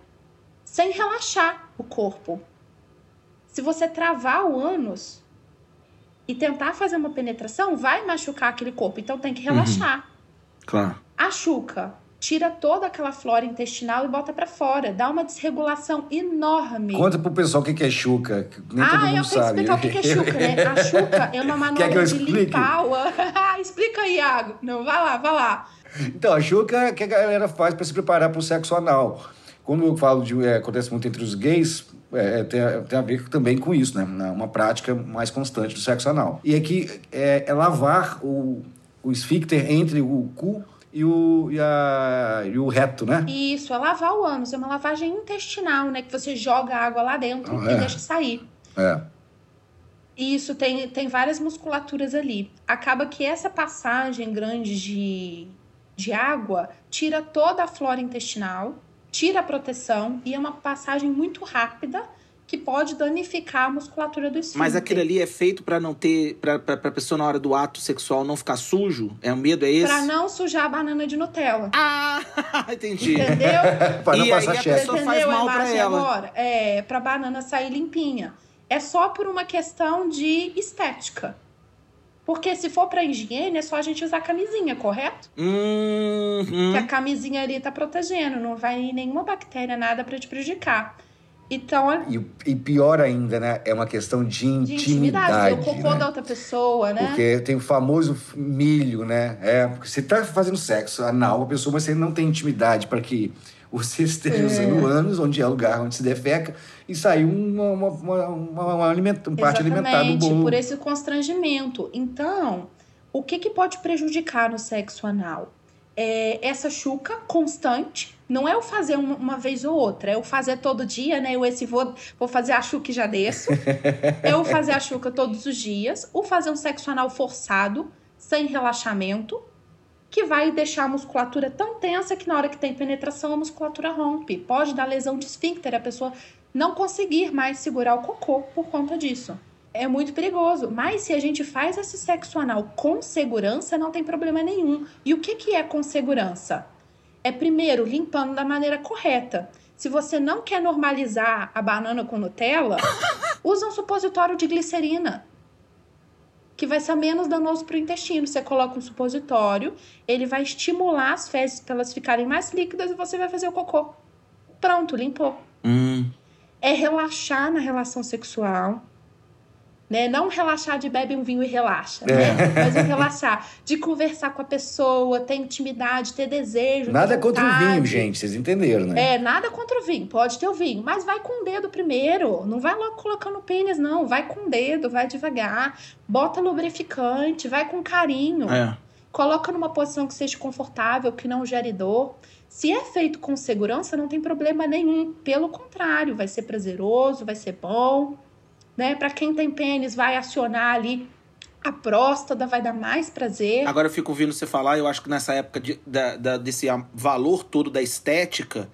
sem relaxar o corpo. Se você travar o ânus e tentar fazer uma penetração, vai machucar aquele corpo. Então, tem que relaxar. Claro. A chuca tira toda aquela flora intestinal e bota pra fora, dá uma desregulação enorme. Conta pro pessoal o que é chuca, nem todo ah, mundo eu tenho que sabe. explicar o que é chuca, né? [LAUGHS] A chuca é uma manobra de limpar o... [LAUGHS] Explica aí, Iago. Não, vai lá, vai lá. Então, a chuca é o que a galera faz para se preparar para o sexo anal. Quando eu falo de. é, acontece muito entre os gays, é, tem, a- tem a ver também com isso, né? Uma prática mais constante do sexo anal. E aqui é, é lavar o, o esfíncter entre o cu e o, e, a- e o reto, né? Isso, é lavar o ânus. É uma lavagem intestinal, né? Que você joga a água lá dentro Ah, e é? deixa sair. É. Isso, tem, tem várias musculaturas ali. Acaba que essa passagem grande de, de água tira toda a flora intestinal, tira a proteção e é uma passagem muito rápida que pode danificar a musculatura do esfíncter. Mas aquilo ali é feito pra não ter. Pra, pra, pra pessoa na hora do ato sexual não ficar sujo? É o medo, é esse? Pra não sujar a banana de Nutella. Ah, [LAUGHS] entendi. Entendeu? [LAUGHS] Para não E aí passar a chefe. pessoa Você faz entendeu a mal pra imagem ela. agora? É, pra banana sair limpinha. É só por uma questão de estética. Porque se for pra higiene, é só a gente usar camisinha, correto? Hum, hum. Que a camisinha ali tá protegendo, não vai nenhuma bactéria, nada pra te prejudicar. Então, é E, e pior ainda, né? É uma questão de de intimidade, intimidade. ver o cocô né? da outra pessoa, né? Porque tem o famoso milho, né? É, porque você tá fazendo sexo anal com a pessoa, mas você não tem intimidade para que você esteja É. usando ânus, onde é o lugar onde se defeca, e saiu uma, uma, uma, uma, uma alimenta- parte alimentar do bolo. por esse constrangimento. Então, o que, que pode prejudicar no sexo anal? É essa chuca constante. Não é o fazer uma, uma vez ou outra, é o fazer todo dia, né? Eu esse vou, vou fazer a chuca e já desço. [LAUGHS] é o fazer a chuca todos os dias. O fazer um sexo anal forçado, sem relaxamento, que vai deixar a musculatura tão tensa que na hora que tem penetração a musculatura rompe. Pode dar lesão de esfíncter, a pessoa não conseguir mais segurar o cocô por conta disso. É muito perigoso. Mas se a gente faz esse sexo anal com segurança, não tem problema nenhum. E o que, que é com segurança? É primeiro limpando da maneira correta. Se você não quer normalizar a banana com Nutella, [LAUGHS] usa um supositório de glicerina. Que vai ser menos danoso para o intestino. Você coloca um supositório, ele vai estimular as fezes para elas ficarem mais líquidas e você vai fazer o cocô. Pronto, limpou Hum. É relaxar na relação sexual. Né? Não relaxar de bebe um vinho e relaxa, É. né? Mas o relaxar de conversar com a pessoa, ter intimidade, ter desejo. ter Nada contra o vinho, gente, vocês entenderam, né? É, nada contra o vinho, pode ter o vinho, mas vai com o dedo primeiro. Não vai logo colocando o pênis, não. Vai com o dedo, vai devagar. Bota lubrificante, vai com carinho. É. Coloca numa posição que seja confortável, que não gere dor. Se é feito com segurança, não tem problema nenhum. Pelo contrário, vai ser prazeroso, vai ser bom. Né? Para quem tem pênis, vai acionar ali a próstata, vai dar mais prazer. Agora eu fico ouvindo você falar, eu acho que nessa época de- da- da- desse valor todo da estética,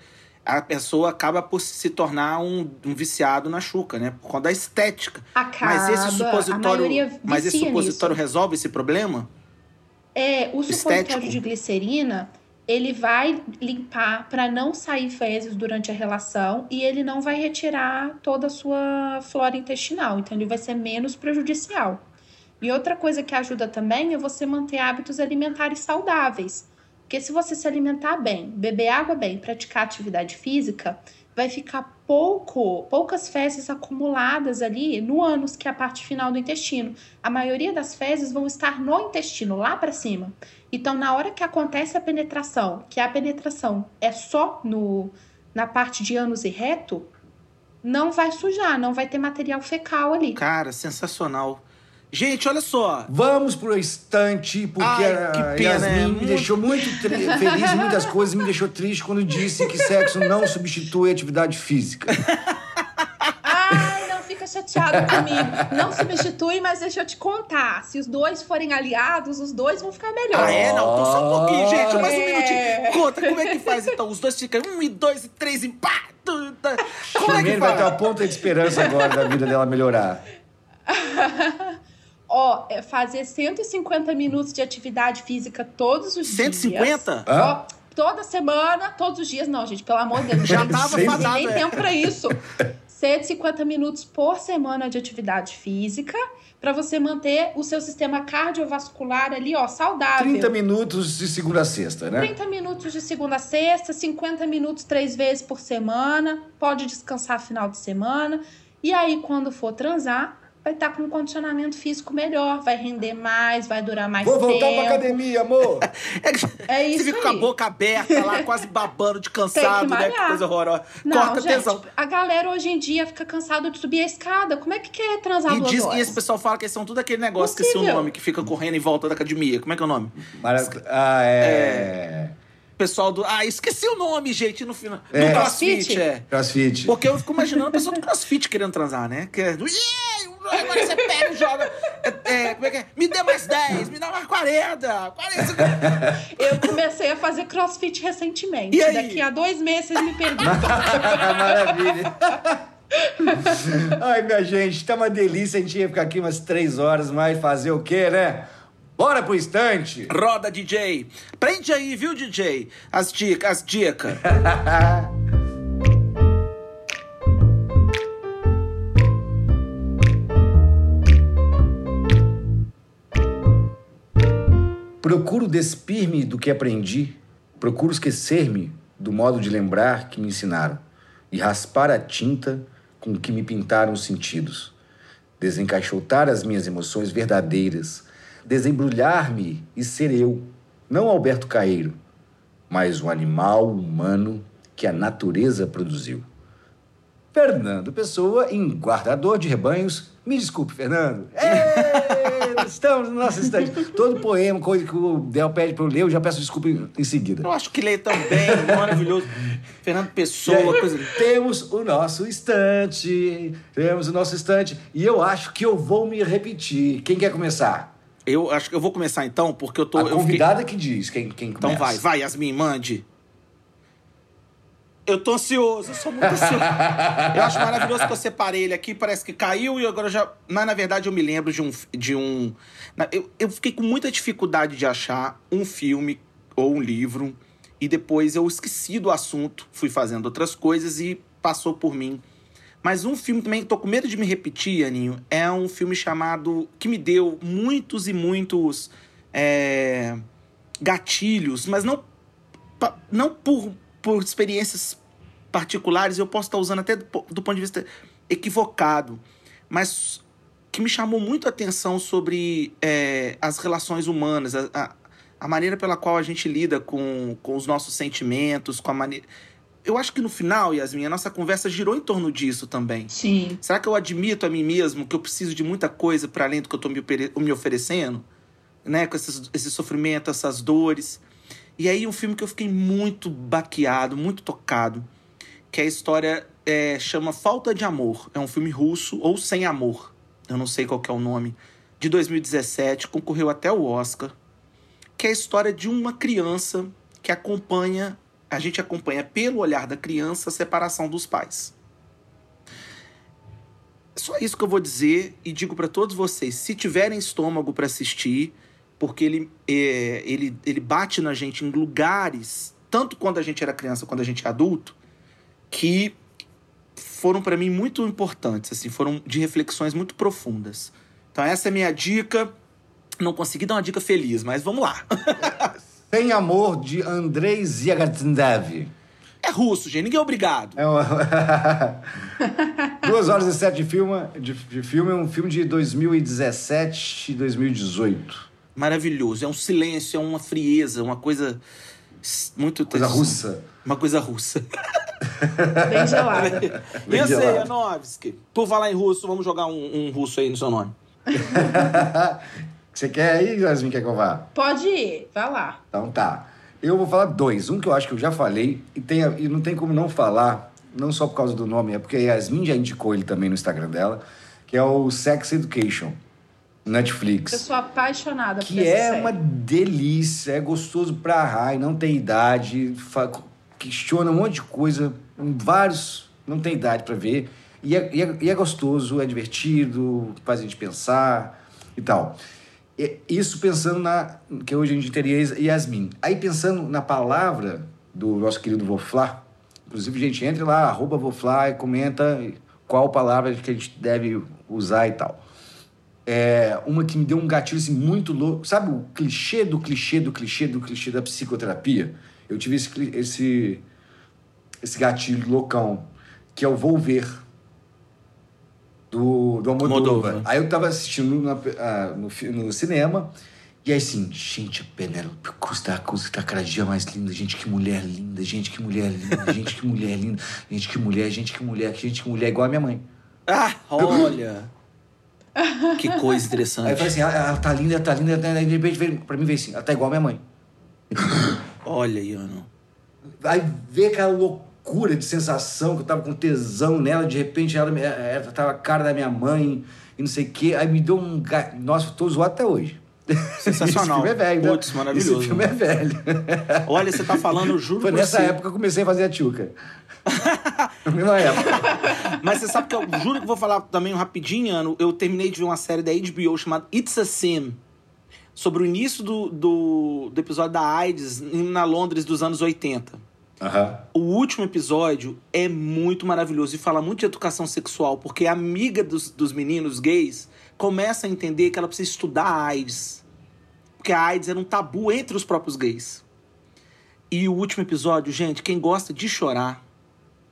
a pessoa acaba por se tornar um, um viciado na chuca, né? Por conta da estética. Acaba, mas esse a supositório. Mas esse supositório nisso. resolve esse problema? É, o supositório estético. de glicerina, ele vai limpar para não sair fezes durante a relação e ele não vai retirar toda a sua flora intestinal, então ele vai ser menos prejudicial. E outra coisa que ajuda também é você manter hábitos alimentares saudáveis. Porque se você se alimentar bem, beber água bem, praticar atividade física, vai ficar pouco, poucas fezes acumuladas ali no ânus, que é a parte final do intestino. A maioria das fezes vão estar no intestino, lá para cima. Então, na hora que acontece a penetração, que a penetração é só no na parte de ânus e reto, não vai sujar, não vai ter material fecal ali. Cara, sensacional. Gente, olha só. Vamos pro estante, porque Ai, que a pena, Yasmin é me muito- deixou muito tri- [LAUGHS] feliz em muitas coisas e me deixou triste quando disse que sexo não substitui atividade física. Ai, não fica chateado comigo. Não substitui, mas deixa eu te contar. Se os dois forem aliados, os dois vão ficar melhor. Ah, é? Não, então só um pouquinho, gente. Mais um É. minutinho. Conta, como é que faz então? Os dois ficam um e dois e três e pá! tá. Como é que Primeiro vai ter uma faz? ponta de esperança agora da vida dela melhorar. [LAUGHS] Ó, é fazer 150 minutos de atividade física todos os dias. 150? Hã? Ó, toda semana, todos os dias, não, gente, pelo amor de Deus. Já tava tem fadado, nem é. tempo pra isso. 150 minutos por semana de atividade física pra você manter o seu sistema cardiovascular ali, ó, saudável. 30 minutos de segunda a sexta, né? 30 minutos de segunda a sexta, 50 minutos três vezes por semana. Pode descansar final de semana. E aí, quando for transar, vai estar com um condicionamento físico melhor, vai render mais, vai durar mais Vou voltar tempo. pra academia, amor. [LAUGHS] É que É isso Você fica com a aí. boca aberta lá, quase babando de [LAUGHS] cansado, né? Que malhar. coisa horrorosa. Não, Corta gente, tesão. a galera hoje em dia fica cansada de subir a escada. Como é que quer transar E, duas diz, e horas? esse pessoal fala que eles são tudo aquele negócio, esqueci o Possível. nome, que fica correndo em volta da academia. Como é que é o nome? Mara- Ah, é. Pessoal do. Ah, esqueci o nome, gente, no final. É. Do crossfit, Crossfit? é. Crossfit. Porque eu fico imaginando a pessoa do [LAUGHS] crossfit querendo transar, né? Que é do. "Yeah, Agora você pega e joga. É, é, como é que é? Me dê mais 10, me dá mais 40. 40. [LAUGHS] Eu comecei a fazer crossfit recentemente. E aí? Daqui a dois meses vocês me perguntam. [LAUGHS] Maravilha. Ai, minha gente, tá uma delícia. A gente ia ficar aqui umas três horas, mas fazer o quê, né? Bora pro estante. Roda, DJ. Prende aí, viu, DJ? As dicas, as dicas. [LAUGHS] Procuro despir-me do que aprendi, procuro esquecer-me do modo de lembrar que me ensinaram e raspar a tinta com que me pintaram os sentidos, desencaixotar as minhas emoções verdadeiras, desembrulhar-me e ser eu, não Alberto Caeiro, mas o animal humano que a natureza produziu. Fernando Pessoa, em guardador de rebanhos. Me desculpe, Fernando. Ê, [LAUGHS] estamos no nosso estante. Todo poema, coisa que o Del pede para eu ler, eu já peço desculpa em, seguida. Eu acho que lê também, maravilhoso. Fernando Pessoa, coisa. Temos o nosso estante. Temos o nosso estante. E eu acho que eu vou me repetir. Quem quer começar? Eu acho que eu vou começar então, porque eu tô. A eu fiquei- convidada que diz quem, quem Então começa. vai, vai, Yasmin, mande. Eu tô ansioso, eu sou muito ansioso. eu acho maravilhoso que eu separei ele aqui, parece que caiu e agora já. Mas na verdade eu me lembro de um. De um eu, eu fiquei com muita dificuldade de achar um filme ou um livro e depois eu esqueci do assunto, fui fazendo outras coisas e passou por mim. Mas um filme também que tô com medo de me repetir, Aninho, é um filme chamado. que me deu muitos e muitos é, gatilhos, mas não, não por, por experiências particulares, eu posso estar usando até do, do ponto de vista equivocado, mas que me chamou muito a atenção sobre é, as relações humanas, a, a, a maneira pela qual a gente lida com, com os nossos sentimentos, com a maneira. Eu acho que no final, Yasmin, a nossa conversa girou em torno disso também. Sim. Será que eu admito a mim mesmo que eu preciso de muita coisa para além do que eu estou me, oferecendo? Né? Com esses, esse sofrimento, essas dores. E aí, um filme que eu fiquei muito baqueado, muito tocado, que é a história é, chama Falta de Amor. É um filme russo, ou Sem Amor. Eu não sei qual é o nome. De 2017, concorreu até o Oscar. Que é a história de uma criança que acompanha, a gente acompanha pelo olhar da criança a separação dos pais. Só isso que eu vou dizer e digo para todos vocês: se tiverem estômago para assistir, porque ele, é, ele, ele bate na gente em lugares, tanto quando a gente era criança quando a gente é adulto, que foram para mim muito importantes, assim, foram de reflexões muito profundas. Então essa é a minha dica. Não consegui dar uma dica feliz, mas vamos lá. Sem Amor, de Andrei Ziagatndev. É russo, gente, ninguém é obrigado. É uma... [LAUGHS] Duas horas e sete de filme, de, de filme. É um filme de 2017 e 2018. Maravilhoso, é um silêncio, é uma frieza, uma coisa muito Coisa russa. Uma coisa russa. [LAUGHS] Bem gelada. [LAUGHS] Bem você, gelado. Janovski? Por falar em russo, vamos jogar um, um russo aí no seu nome. Você quer aí, Yasmin, quer que eu vá? Pode ir, vai lá. Então tá. Eu vou falar dois. Um que eu acho que eu já falei e, tem, e não tem como não falar, não só por causa do nome, é porque a Yasmin já indicou ele também no Instagram dela, que é o Sex Education, Netflix. Eu sou apaixonada por Que é série. uma delícia, é gostoso pra raio, não tem idade, questiona um monte de coisa, vários não tem idade pra ver. E é, e é- e é gostoso, é divertido, faz a gente pensar e tal. Isso pensando na. que hoje a gente teria Yasmin. Aí pensando na palavra do nosso querido Voflá, inclusive, gente, entre lá, arroba Voflá e comenta qual palavra que a gente deve usar e tal é, uma que me deu um gatilho assim, muito louco. Sabe o clichê do clichê do clichê do clichê da psicoterapia? Eu tive esse, esse, esse gatilho loucão, que é o Volver, do, do Almodóvar. Aí eu tava assistindo na- ah, no, no cinema, e aí assim, gente, a Penélope Cruz tá, Cruz tá cada dia mais linda. Gente, que mulher linda. Gente, que mulher linda. [LAUGHS] Gente, que mulher linda. Gente, que mulher. Gente, que mulher. Gente, que mulher. Igual a minha mãe. Ah, olha. [LAUGHS] que coisa Aí interessante. eu falei assim, ela, ela tá linda, ela tá linda, ela tá linda. Aí de repente veio pra mim veio assim, ela tá igual a minha mãe. Olha, Iano. Aí veio aquela loucura de sensação que eu tava com tesão nela, de repente ela, ela tava a cara da minha mãe e não sei o quê. Aí me deu um. Nossa, tô zoado até hoje. Sensacional. [LAUGHS] Esse filme é velho, né? Maravilhoso. Esse filme é velho. [LAUGHS] Olha, você tá falando, eu juro Foi nessa você. época que eu comecei a fazer a tchuca. [LAUGHS] Na mesma época. Mas você sabe que eu juro que vou falar também rapidinho, Ano. Eu terminei de ver uma série da HBO chamada It's a Sin. Sobre o início do, do, do episódio da AIDS na Londres dos anos 80. Aham. O último episódio é muito maravilhoso e fala muito de educação sexual, porque a amiga dos, dos meninos gays começa a entender que ela precisa estudar a AIDS. Porque a AIDS era um tabu entre os próprios gays. E o último episódio, gente, quem gosta de chorar,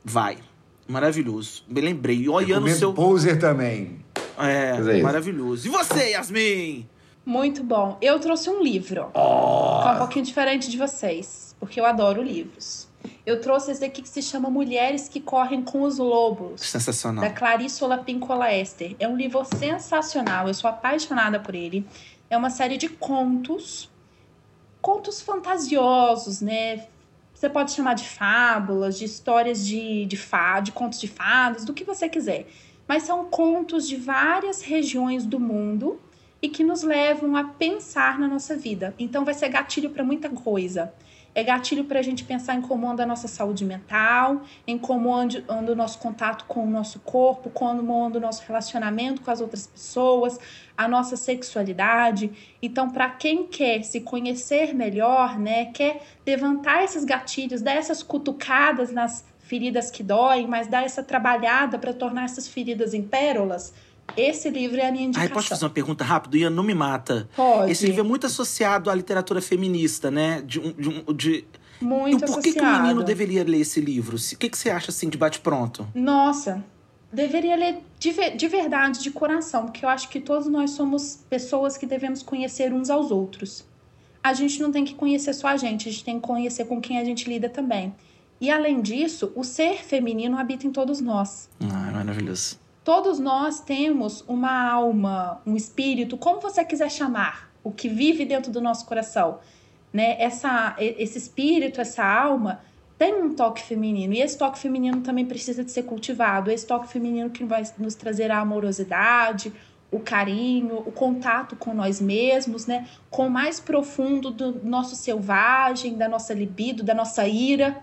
vai. Maravilhoso. Me lembrei. E olhando o seu. Poser também. É, é maravilhoso. E você, Yasmin? Muito bom. Eu trouxe um livro. Oh. Que é um pouquinho diferente de vocês, porque eu adoro livros. Eu trouxe esse aqui que se chama Mulheres que Correm com os Lobos. Sensacional. da Clarice Olapincola Esther. É um livro sensacional, eu sou apaixonada por ele. É uma série de contos, contos fantasiosos, né? Você pode chamar de fábulas, de histórias de, de, fa, de contos de fadas, do que você quiser. Mas são contos de várias regiões do mundo e que nos levam a pensar na nossa vida. Então vai ser gatilho para muita coisa. É gatilho para a gente pensar em como anda a nossa saúde mental, em como anda, anda o nosso contato com o nosso corpo, como anda o nosso relacionamento com as outras pessoas, a nossa sexualidade. Então, para quem quer se conhecer melhor, né, quer levantar esses gatilhos, dar essas cutucadas nas feridas que doem, mas dar essa trabalhada para tornar essas feridas em pérolas, esse livro é a minha Ai, indicação. posso fazer uma pergunta rápida? Ian, não me mata. Pode. Esse livro é muito associado à literatura feminista, né? De, um- de, um- de... Muito Então, por que, que o associado. menino deveria ler esse livro? O que, que você acha assim de bate-pronto? Nossa, deveria ler de, de verdade, de coração, porque eu acho que todos nós somos pessoas que devemos conhecer uns aos outros. A gente não tem que conhecer só a gente, a gente tem que conhecer com quem a gente lida também. E além disso, o ser feminino habita em todos nós. Ah, maravilhoso. Todos nós temos uma alma, um espírito, como você quiser chamar, o que vive dentro do nosso coração, né? Essa, esse espírito, essa alma tem um toque feminino e esse toque feminino também precisa de ser cultivado. Esse toque feminino que vai nos trazer a amorosidade, o carinho, o contato com nós mesmos, né? Com o mais profundo do nosso selvagem, da nossa libido, da nossa ira.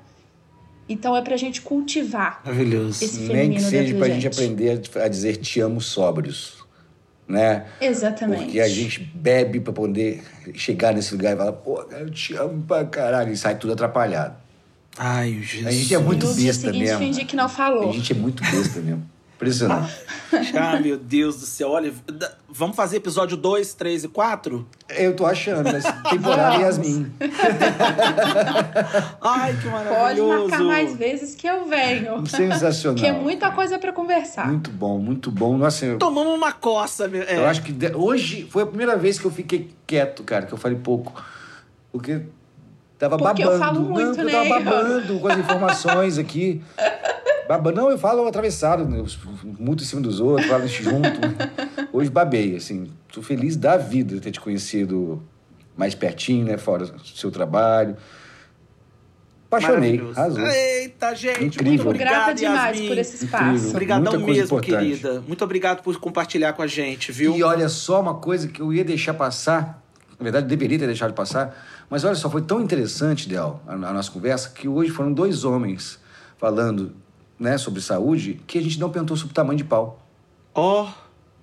Então é pra gente cultivar Maravilhoso. esse Nem que seja pra gente aprender a dizer te amo sóbrios. Né? Exatamente. Porque a gente bebe pra poder chegar nesse lugar e falar, pô, cara, eu te amo pra caralho. E sai tudo atrapalhado. Ai, Jesus. A gente é muito besta mesmo. fingir que não A falou. gente é muito besta mesmo. Impressionante. Ah, [LAUGHS] meu Deus do céu. Olha, vamos fazer episódio 2, 3 e 4? Eu tô achando, mas temporada. Yasmin. [LAUGHS] Ai, que Pode maravilhoso. marcar mais vezes que eu venho. [LAUGHS] Sensacional. Que é muita coisa pra conversar. Muito bom, muito bom. Nossa, eu, Tomamos uma coça. meu- É. eu acho que de- hoje foi a primeira vez que eu fiquei quieto, cara, que eu falei pouco. Porque tava Porque eu babando. falo Não, muito, porque eu tava né? babando com as informações aqui. Baba, não, eu falo atravessado, né? Eu muito em cima dos outros, falo junto. [LAUGHS] Hoje babei, assim. Tô feliz da vida de ter te conhecido mais pertinho, né? Fora do seu trabalho. Apaixonei, arrasou. Eita, gente, Incrível. muito obrigado, grata demais Yasmin. por esse espaço. Obrigadão mesmo, importante. querida. Muito obrigado por compartilhar com a gente, viu? E olha só uma coisa que eu ia deixar passar, na verdade deveria ter deixado passar, mas olha só, foi tão interessante, Del, a, a nossa conversa, que hoje foram dois homens falando né, sobre saúde que a gente não perguntou sobre o tamanho de pau. Ó,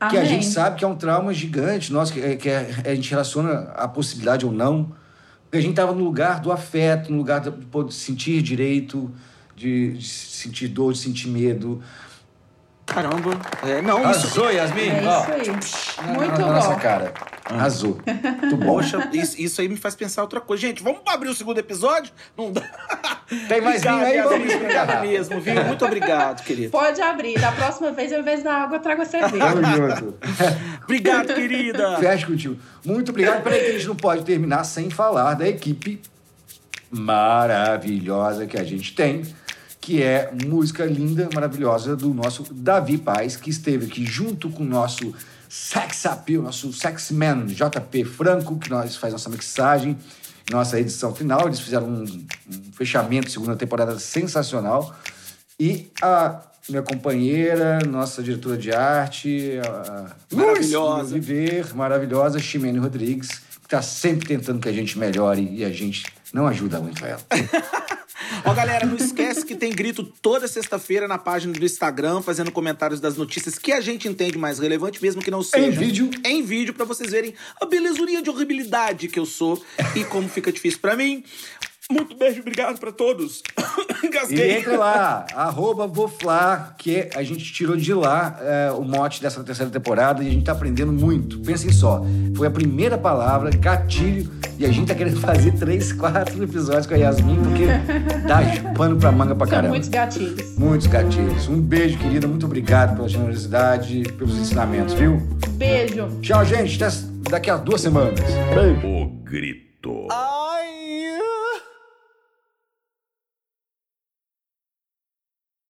Que a Amém. gente sabe que é um trauma gigante, nossa, que, que a, a gente relaciona a possibilidade ou não. Porque a gente estava no lugar do afeto, no lugar de poder sentir direito, de, de sentir dor, de sentir medo. caramba. É, não, isso... Arrasou, Yasmin! É isso aí. na- Muito na, na nossa bom. cara. Arrasou. Muito bom. Poxa, isso, isso aí me faz pensar outra coisa. Gente, vamos abrir o segundo episódio? Não dá. Tem mais vinho aí? Vamos obrigado engarrafar. mesmo, viu? Muito obrigado, querido. Pode abrir. Da próxima vez, ao invés da água, eu trago a cerveja. Tamo junto. Obrigado, querida. Fecha contigo. Muito obrigado. Peraí, que a gente não pode terminar sem falar da equipe maravilhosa que a gente tem, que é música linda, maravilhosa do nosso Davi Paz, que esteve aqui junto com o nosso sex appeal, nosso sex man, JP Franco, que nós faz nossa mixagem, nossa edição final. Eles fizeram um, um fechamento segunda temporada sensacional. E a minha companheira, nossa diretora de arte, a Maravilhosa. Luz Viver, maravilhosa, Ximene Rodrigues, que está sempre tentando que a gente melhore e a gente não ajuda muito ela. [LAUGHS] Ó, galera, não esquece que tem grito toda sexta-feira na página do Instagram, fazendo comentários das notícias que a gente entende mais relevante, mesmo que não seja. vídeo. Em vídeo, pra vocês verem a belezurinha de horribilidade que eu sou e como fica difícil pra mim. Muito beijo, obrigado pra todos. [COUGHS] E entra lá, arroba Voflá, que a gente tirou de lá é, o mote dessa terceira temporada e a gente tá aprendendo muito. Pensem só, foi a primeira palavra, gatilho, e a gente tá querendo fazer três, quatro episódios com a Yasmin, porque dá pano pra manga pra São caramba. muitos gatilhos. Muitos gatilhos. Um beijo, querida. Muito obrigado pela generosidade, pelos ensinamentos, viu? Beijo. Tchau, gente. Até daqui a duas semanas. O grito. Ah,